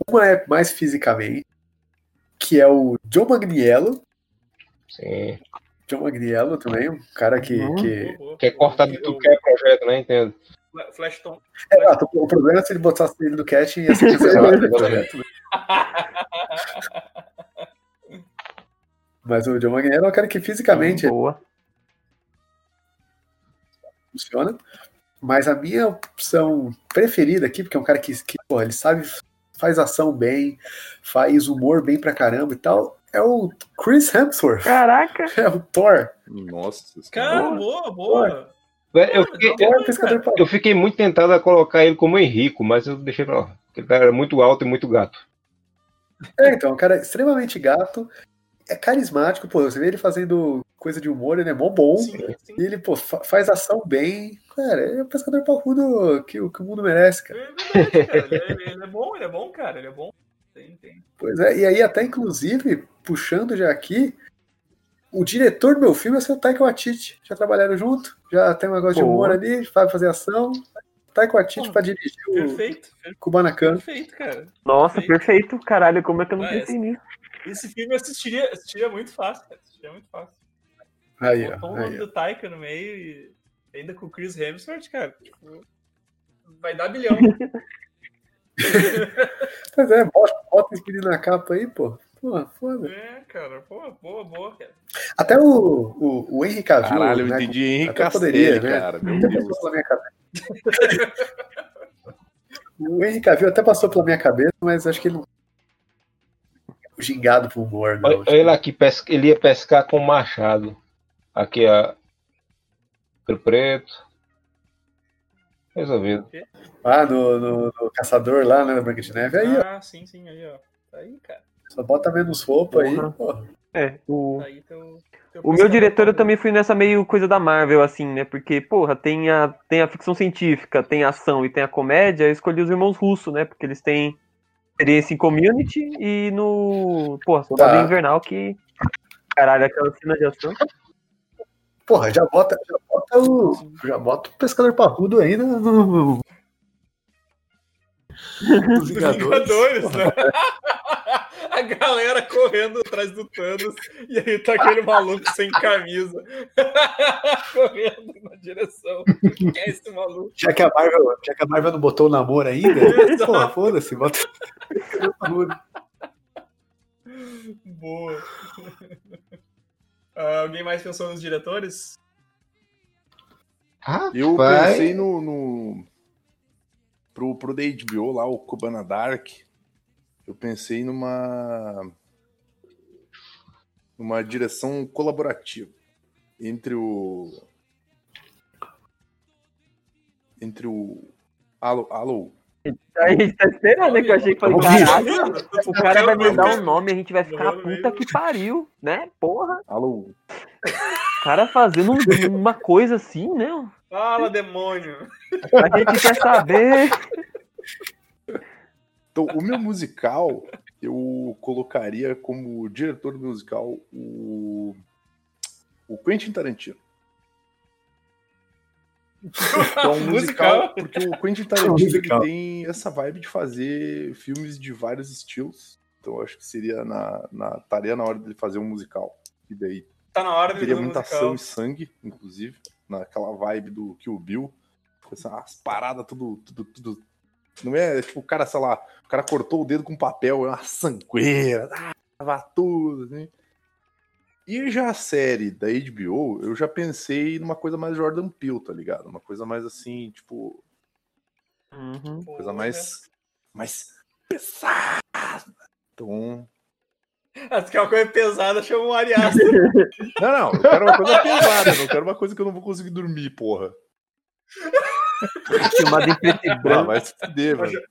Uma é mais fisicamente, que é o John Magniello.
Sim.
John Magniello também, um cara que.
Uhum.
que...
Que é cortado de tudo que é projeto, né? Entendo.
Flash Tom.
É, exato, o problema é se ele botasse ele no cat e ia ser *laughs* cancelado? *laughs* Mas o John Magniello é um cara que fisicamente
Boa.
funciona. Mas a minha opção preferida aqui, porque é um cara que, que porra, ele sabe, faz ação bem, faz humor bem pra caramba e tal, é o Chris Hemsworth.
Caraca. *laughs*
É o Thor.
Nossa.
Cara,
senhora.
boa, boa.
Velho, Eu fiquei,
É o pescador parrudo.
eu fiquei muito tentado a colocar ele como Henrico, mas eu deixei pra lá. Ele era muito alto e muito gato.
É, então, um cara extremamente gato, é carismático, pô, você vê ele fazendo coisa de humor, ele é mó bom,
Sim, sim.
e ele, pô, fa- faz ação bem, cara, é o pescador parrudo que, o- que o mundo merece, cara.
É verdade, cara. Ele, ele- ele é bom, ele é bom, cara. Ele é bom. Tem, tem.
Pois é, e aí até, inclusive, puxando já aqui, o diretor do meu filme é o seu Taika Waititi, já trabalharam junto, já tem um negócio de
Pô.
humor ali, sabe fazer ação, Taika Waititi
Pô,
pra dirigir o
Perfeito. per-
Kubanacan.
Perfeito, cara.
Nossa,
Perfeito.
perfeito. Caralho, como é que eu não
Ah,
pensei nisso?
Esse filme eu assistiria, assistiria muito fácil, cara. Assistiria muito fácil.
Aí,
Botou
ó,
o nome do Taika no meio e ainda com o Chris Hemsworth, cara. Tipo, vai dar bilhão. *laughs* *laughs*
Pois é, bota, bota esse menino na capa aí, pô. Pô, foda.
é, cara. Pô, boa, boa, cara.
Até o, o, o Henry Cavill,
Caralho, eu
né,
entendi Henrique Castelli,
poderia, né?
cara. Meu Deus.
passou pela minha cabeça. *laughs* o Henry Cavill até passou pela minha cabeça, mas acho que ele não o gingado pro humor, não.
Olha lá que pesca, ele ia pescar com machado. Aqui, ó. Pelo preto. Resolvido.
Ah, no, no, no Caçador lá, né, na Branca de Neve. Aí, ó,
ah, sim, sim, aí, ó. Tá aí, cara.
só bota menos roupa aí,
Porra.
porra.
É, o,
Tá aí teu, teu
o meu diretor eu também fui nessa meio coisa da Marvel, assim, né? Porque, porra, tem a, tem a ficção científica, tem a ação e tem a comédia. Eu escolhi os irmãos russos, né? Porque eles têm experiência em community e no. Porra, Soldado
Tá.
Invernal que. Caralho, aquela cena de ação.
Porra, já bota, já bota o. Já bota o pescador parrudo ainda no. Os Vingadores.
Vingadores, né? *laughs* A galera correndo atrás do Thanos e aí tá aquele maluco sem camisa *laughs* correndo na direção. Quem é esse maluco?
Já que a Marvel, já que a Marvel não botou o namoro ainda, *laughs* porra, foda-se, bota o pescador parrudo.
Boa. Ah, alguém mais pensou nos diretores?
Eu pensei no. no... Pro, pro da HBO lá, o Cubana Dark. Eu pensei numa. numa direção colaborativa entre o. Entre o. Alô, alô.
A gente tá esperando, né? Que eu achei que falei, caralho, o cara vai me dar um nome, a gente vai ficar
Morreu no
puta que pariu, né? Porra.
Alô.
O cara fazendo um- uma coisa assim, né?
Fala, demônio!
A gente quer saber.
Então, o meu musical, eu colocaria como diretor musical o. O Quentin Tarantino. É um *laughs* musical, porque o Quentin *laughs* Tarantino ele
musical.
tem essa vibe de fazer filmes de vários estilos. Então eu acho que seria na, na estaria na hora dele fazer um musical. E daí
Tá na hora
teria muita
musical.
ação e sangue, inclusive, naquela vibe do Kill Bill. Com essas paradas tudo, tudo, tudo. Não é tipo o cara, sei lá, o cara cortou o dedo com papel, é uma sangueira, ah, tava tudo, assim. E já a série da HBO, eu já pensei numa coisa mais Jordan Peele, tá ligado? Uma coisa mais assim, tipo,
Uhum.
coisa mais mais pesada. Então,
Ah, se quer uma coisa pesada, chama um Ariasta. *laughs*
não, não, eu quero uma coisa pesada, eu não quero uma coisa que eu não vou conseguir dormir, porra.
Filmado em preto e branco.
vai se fuder, velho.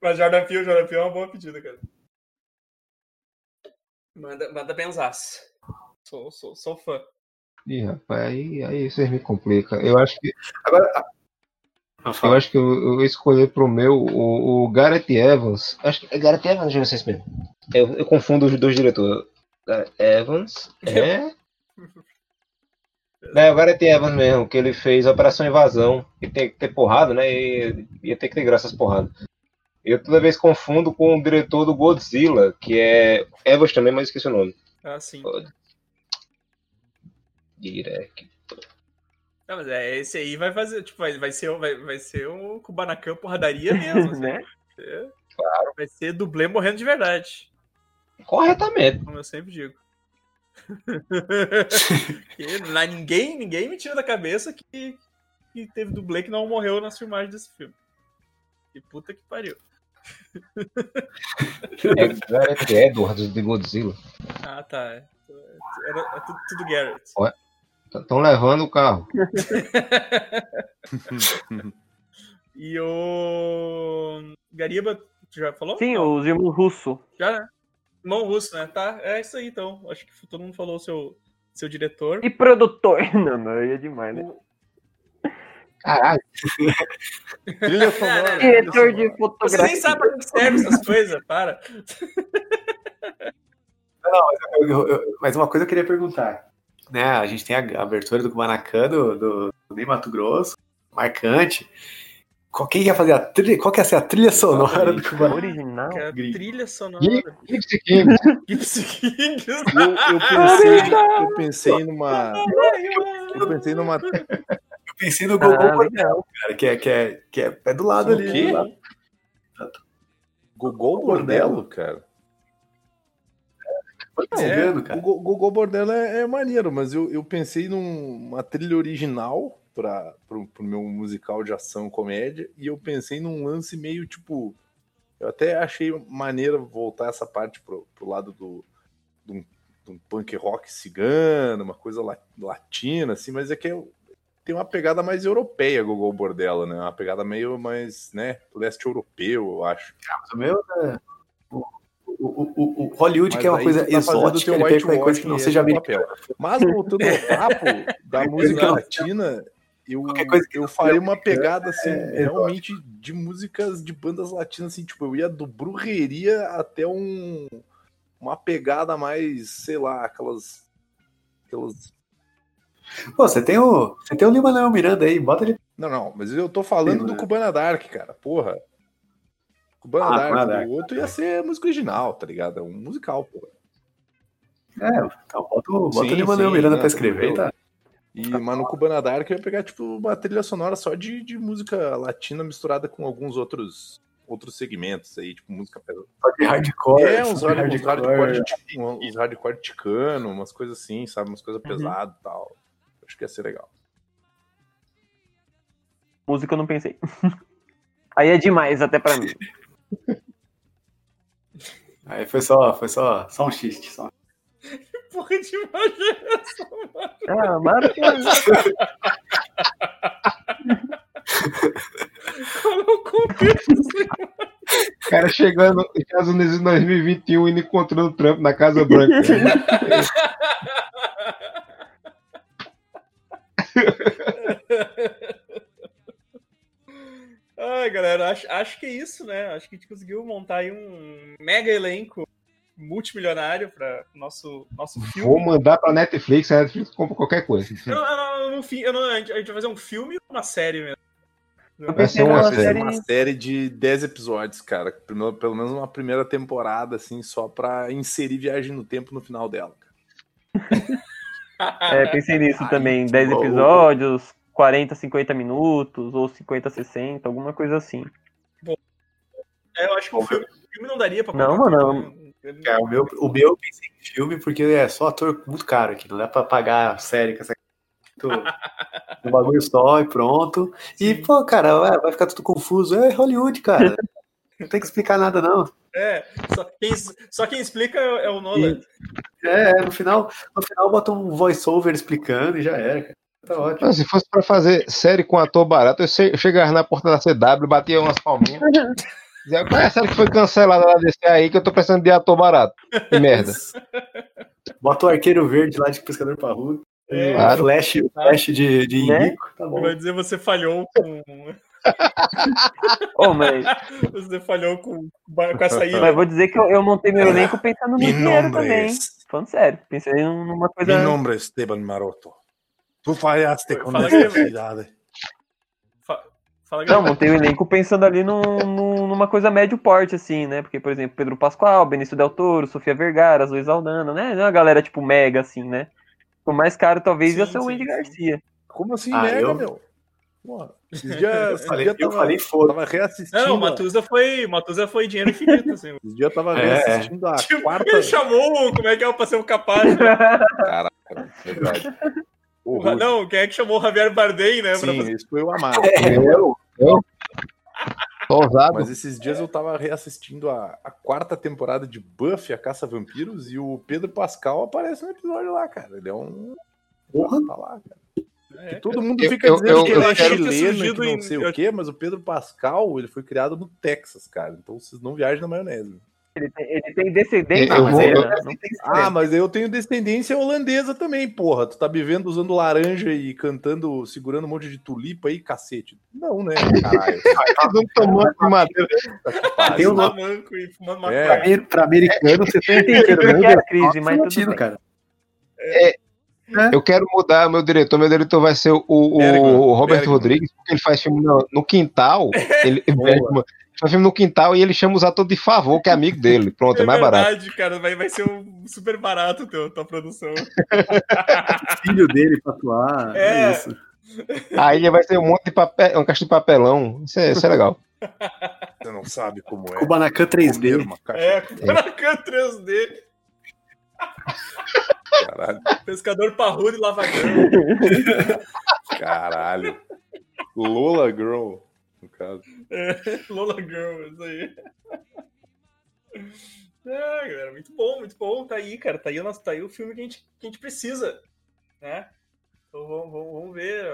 Mas Jordan Peele, Jordan Peele é uma boa pedida, cara. Manda, manda benzaço. Sou, sou, sou fã.
Ih, rapaz, aí, aí vocês me complicam. Eu acho que,
Agora. ah,
eu, acho que eu, eu escolhi pro meu o, o Gareth Evans. Acho que é Gareth Evans, não sei se mesmo. Eu, eu confundo os dois diretores. Gareth Evans é. É, o Gareth Evans mesmo, que ele fez Operação Invasão. E tem que ter porrada, né? E ia ter que ter graça as porradas. Eu toda vez confundo com o diretor do Godzilla, que é Evans também, mas esqueci o nome.
Ah, sim.
Direct.
Não, mas é, esse aí vai fazer, tipo, vai, vai ser, vai, vai ser um Kubanacan porradaria *laughs* mesmo, assim.
né?
É. Vai ser dublê morrendo de verdade,
Corretamente.
como eu sempre digo. *laughs* Lá ninguém, ninguém me tira da cabeça que, que teve dublê que não morreu nas filmagens desse filme. Que puta que pariu. *laughs*
É Gareth Edwards de Godzilla.
Ah, tá. É, Era, é tudo, tudo Garrett.
Estão levando o carro. *laughs*
E o. Gariba, tu já falou?
Sim,
Não,
os irmãos Russo.
Já, né? Irmão russo, né? Tá, é isso aí então. Acho que todo mundo falou o seu, seu diretor.
E produtor. *laughs* Não, não, aí é demais, né?
Caralho.
Trilha *laughs* sonora.
Diretor de
Você
fotografia.
nem sabe pra que serve essas coisas, para.
Eu- eu- eu- mas uma coisa eu queria perguntar. Né, a gente tem a abertura do Kubanacan do, do, do Ney Mato Grosso, marcante. Qual, quem ia fazer a trilha? Qual que ia ser a trilha sonora do Kubanacan?
Original.
É trilha sonora.
Gypsy King.
Gypsy Kings.
Eu, eu pensei, eu pensei numa. Eu pensei numa.
Eu pensei no Gogol
Ah,
Bordel, cara, que é, que é, que é, é do lado
O
ali.
quê?
do lado.
Gogol Bordello, cara.
É,
vendo,
O
cara?
Go- Gogol Bordello é, é maneiro, mas eu, eu pensei numa trilha original para pro, pro meu musical de ação comédia e eu pensei num lance meio tipo. Eu até achei maneiro voltar essa parte pro, pro lado do, de um, de um punk rock cigano, uma coisa la- latina, assim, mas é que eu- tem uma pegada mais europeia, Gogol Bordello, né? Uma pegada meio mais, né, leste europeu, eu acho.
Mas o meu, né, o, o, Hollywood,
Mas
que é uma coisa
tá
exótica, ele pega qualquer coisa que não seja
é
americana.
papel. Mas voltando ao papo da *laughs* música latina, eu, eu faria uma pegada assim,
é
realmente de músicas de bandas latinas, assim, tipo, eu ia do Brujeria até um uma pegada mais, sei lá, aquelas aquelas
Pô, você tem o, você tem o Lima Leão Miranda aí, bota ele.
Não, não, mas eu tô falando
Sim,
do
né?
Cubana Dark, cara, porra. Cubana
Ah,
Dark,
Dark.
o outro ia ser música original, tá ligado? É um musical, porra.
É, então bota, o- bota
Sim,
o Lima Leão
sim,
Miranda
não,
pra escrever e tá.
E, mas no Cubana Dark eu ia pegar, tipo, uma trilha sonora só de, de música latina misturada com alguns outros outros segmentos aí, tipo música pesada.
Só de hardcore.
É, uns
de
hard- uns hardcore,
hardcore.
uns hardcore ticano, umas coisas assim, sabe? Umas coisas
Uhum.
pesadas e tal. Acho que ia ser legal.
Música eu não pensei. *laughs* Aí é demais até pra mim. *laughs*
Aí foi só, foi só, só um xiste. Só.
Porra de imaginação, mano. *laughs*
Ah, maravilhoso.
Qual é o contexto?
O cara chegando nos Estados Unidos em 2021 e encontrando Trump na Casa Branca. *laughs*
Ai, galera, acho, acho que é isso, né? Acho que a gente conseguiu montar aí um mega elenco multimilionário para nosso, nosso
Vou
filme.
mandar pra Netflix, a Netflix compra qualquer coisa.
Eu não, eu não, fi- eu não- a gente a gente vai fazer um filme ou uma série mesmo?
Eu
Vai
pensei
ser uma
série.
uma série de 10 episódios, cara. Primeiro- pelo menos uma primeira temporada, assim, só pra inserir viagem no tempo no final dela. cara. *laughs*
É, pensei nisso
Ai,
também. 10
bom.
episódios, 40, 50 minutos, ou 50, 60, alguma coisa assim.
É, eu acho que o filme, o filme não daria pra
Não, mano,
né?
É, o, meu, o meu eu pensei em filme porque é só ator muito caro aqui. Não dá pra pagar a série com essa. *laughs* Um bagulho só e pronto. E, pô, cara, vai, vai ficar tudo confuso. É Hollywood, cara. *laughs* Não tem que explicar nada, não.
É, só quem, só quem explica é o Nolan.
É, no final, no final bota um voice-over explicando e já era, cara. Tá ótimo.
Não, se fosse pra fazer série com ator barato, eu che- eu chegava na porta da CW, batia umas palminhas. *laughs* Dizia, qual é a série que foi cancelada lá desse aí que eu tô precisando de ator barato? Que merda. *laughs*
Bota o arqueiro verde lá de pescador parrudo.
É,
Claro.
Flash, flash de, de
Né?
Henrico. Tá bom.
Vai dizer você falhou com. *laughs*
Ô, mas,
Você falhou com, com essa ilha.
mas vou dizer que eu, eu montei meu elenco pensando no
Mi
dinheiro também. Falando sério, pensei numa
Mi
coisa.
nombre es Esteban Maroto. Tu falhaste com
Fala que-
necessidade.
Fala,
Não, montei o elenco pensando ali num, num- numa coisa médio porte, assim, né? Porque, por exemplo, Pedro Pascoal, Benício Del Toro, Sofia Vergara, Luiz Aldana, né? Não é uma galera, tipo, mega, assim, né? O mais caro talvez ia
Sim,
ser o Andy. Garcia.
Como assim,
Ah,
mega,
eu-
meu? Porra, esses
Eu
dias, esses
falei,
dias
eu
tava,
falei foda.
tava reassistindo.
Não, Matusa foi, Matusa foi dinheiro infinito, assim.
Esses dias eu tava
É,
reassistindo a
Tipo,
quarta.
Ele chamou, como é que é o Passeio Capaz? *laughs*
Caraca, verdade.
O-. Não, quem é que chamou o Javier Bardem, né? pra
Sim,
fazer-
esse foi o Amaro. *laughs*
Eu, eu, tô ousado.
Mas esses dias eu tava reassistindo a, a quarta temporada de Buffy, a Caça a Vampiros, e o Pedro Pascal aparece no episódio lá, cara. Ele é um.
Porra.
Tá lá, cara.
É,
Todo mundo
Eu-
fica
eu-
dizendo
eu-
que
eu
ele é chileno e que não
em-
sei
eu-
o quê, mas o Pedro Pascal, ele foi criado no Texas, cara. Então vocês não viajam na maionese.
Ele tem, ele tem descendência
Eu vou- eu-
não tem
Ah, mas eu tenho descendência holandesa também, porra. Tu tá me vendo usando laranja e cantando, segurando um monte de tulipa aí, cacete. Não, né, caralho. *laughs*
Mundo tomando de madeira.
Tá que pariu.
Tem um
fumando manco e fumando
É.
Pra, americano, você tem
entendi
inteiro,
o que
né?
é a crise, mas tudo
latino,
bem.
cara.
Eu quero mudar meu diretor. Meu diretor vai ser o, o-
Bergman,
o Robert
Bergman.
Rodrigues, porque ele faz filme no, no quintal. *laughs* Ele, Bergman. Faz filme no quintal e ele chama os atores de favor, que é amigo dele. Pronto, é mais barato.
verdade, cara. Vai, vai ser um super barato teu, tua produção. *laughs*
Filho dele pra atuar. É,
É.
isso.
Aí ele vai ser um monte de papel, um caixa de papelão. Isso é, isso é legal.
Você não sabe como é.
Kubanacan
comer
3D.
uma caixa
É, Kubanacan 3D.
Caralho.
Pescador parrudo e lavagão.
Caralho. Lola Girl, no caso.
É, *laughs* Lola Girl, isso aí. *laughs* É, galera, muito bom, muito bom. Tá aí, cara. Tá aí, o nosso, tá aí o filme que a gente, que a gente precisa. Né? Então vamos, vamos, vamos ver.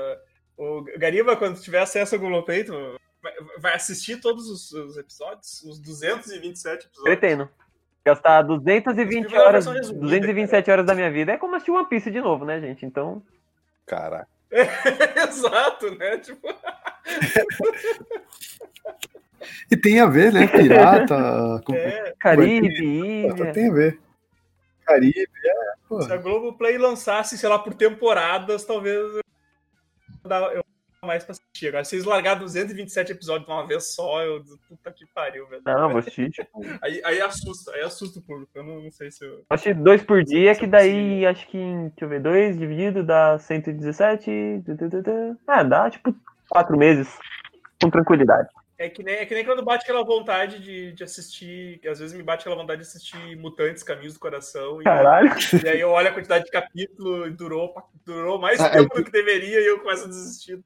O Gariba, quando tiver acesso ao Globoplay, tu vai, assistir todos os, os episódios? Os 227 episódios?
Pretendo. Gastar 220
Primeira
horas,
resumida,
227 horas da minha vida é como assistir One Piece de novo, né, gente? Então,
Caraca. *laughs*
Exato, né? Tipo,
E tem a ver, né? Pirata. *laughs* com-
é,
Caribe,
Pirata,
Ilha.
Tem a ver. Caribe, é. Pô.
se a Globoplay lançasse, sei lá, por temporadas, talvez eu mais pra assistir. Agora, se eles largarem 227 episódios de uma vez só, eu puta que pariu, velho.
Não, vou assistir, tipo,
Aí, aí assusta, aí assusta o público. Eu não, não sei se eu.
assistir dois por dia, que daí acho que, em- deixa eu ver, dois dividido dá 117. tu, tu, tu, tu. Ah, dá tipo quatro meses com tranquilidade.
É que nem, é que nem quando bate aquela vontade de, de assistir. Às vezes me bate aquela vontade de assistir Mutantes Caminhos do Coração. E,
Caralho.
e aí eu olho a quantidade de capítulo e durou, durou mais
Ah,
tempo
é
do que deveria e eu começo a desistir.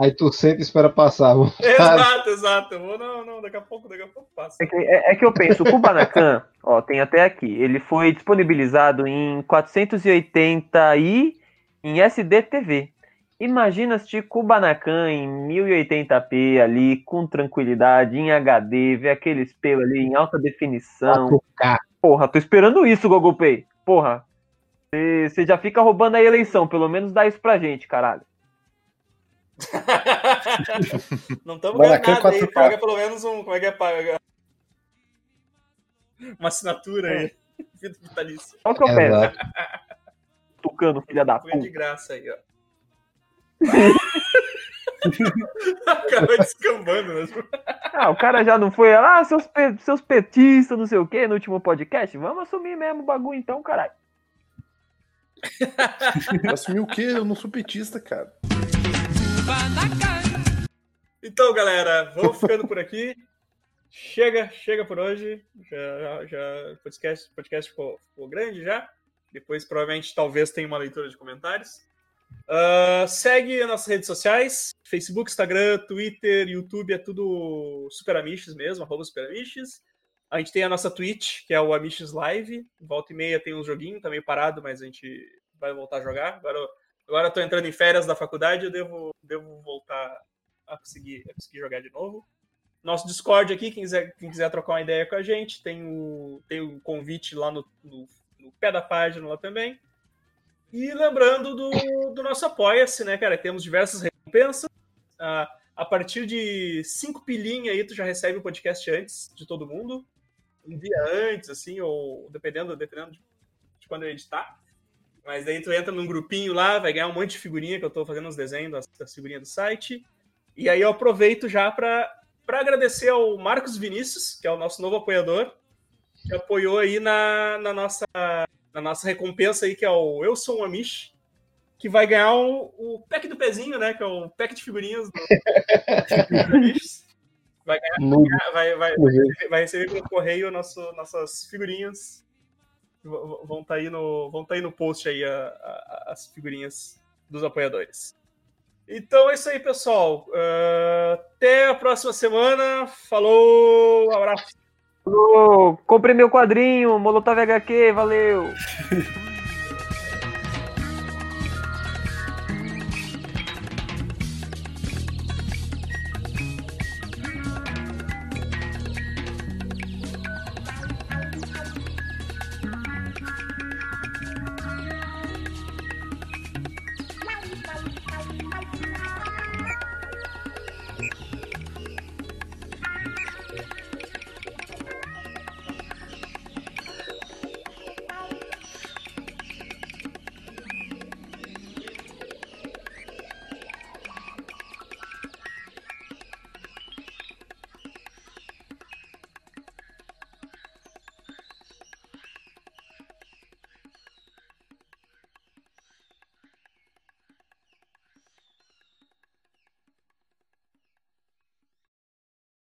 Aí tu senta e espera passar. *laughs*
Exato, exato. Eu vou, não, não, daqui a pouco, daqui a pouco passa.
É que, é- é que eu penso, o Kubanacan, ó, tem até aqui, ele foi disponibilizado em 480i em SDTV. Imagina assistir Kubanacan em 1080p ali, com tranquilidade, em HD, ver aqueles pelos ali em alta definição.
4K.
Porra, tô esperando isso, Google Pay. Porra, você já fica roubando a eleição, pelo menos dá isso pra gente, caralho. *laughs*
Não estamos ganhando nada aí.
4K.
Paga pelo menos um. Como é que é? Paga? *laughs* Uma assinatura aí. Vida vitalícia.
Qual que eu peço?
Exato.
Tucano, filha da
Foi de
puta.
graça aí, ó. Acaba descambando, né?
Ah, o cara já não foi lá, ah, seus, pe- seus petistas, não sei o que, no último podcast. Vamos assumir mesmo o bagulho então, caralho. *laughs*
Assumir o quê? Eu não sou petista, cara.
Então, galera, vamos ficando por aqui. Chega, chega por hoje. Já, já, podcast, podcast ficou, ficou grande já. Depois, provavelmente, talvez tenha uma leitura de comentários. Ah, segue as nossas redes sociais: Facebook, Instagram, Twitter, YouTube, é tudo Super Amiches mesmo, arroba Super Amiches. A gente tem a nossa Twitch, que é o Amiches Live. Volta e meia tem uns joguinhos, tá meio parado, mas a gente vai voltar a jogar. Agora, agora eu tô entrando em férias da faculdade, eu devo, devo voltar a conseguir, a conseguir jogar de novo. Nosso Discord aqui, quem quiser, quem quiser trocar uma ideia com a gente, tem o, tem o convite lá no, no, no pé da página lá também. E lembrando do, do nosso Apoia-se, né, cara? Temos diversas recompensas. Ah, a partir de cinco pilinhas aí, tu já recebe o podcast antes de todo mundo. Um dia antes, assim, ou dependendo, dependendo de, de quando eu editar. Mas daí tu entra num grupinho lá, vai ganhar um monte de figurinha, que eu tô fazendo os desenhos das, das figurinhas do site. E aí eu aproveito já para agradecer ao Marcos Vinícius, que é o nosso novo apoiador, que apoiou aí na, na, nossa, na nossa recompensa aí, que é o Eu Sou um Amish, que vai ganhar o, o pack do pezinho, né? Que é o pack de figurinhas do. *laughs* Vai ganhar, vai, vai, vai receber pelo correio nosso, nossas figurinhas. Vão estar aí no, vão tá aí no post aí a- a- as figurinhas dos apoiadores. Então é isso aí, pessoal. Ah, até a próxima semana. Falou, abraço.
Ô, comprei meu quadrinho, Molotov HQ, valeu! *laughs*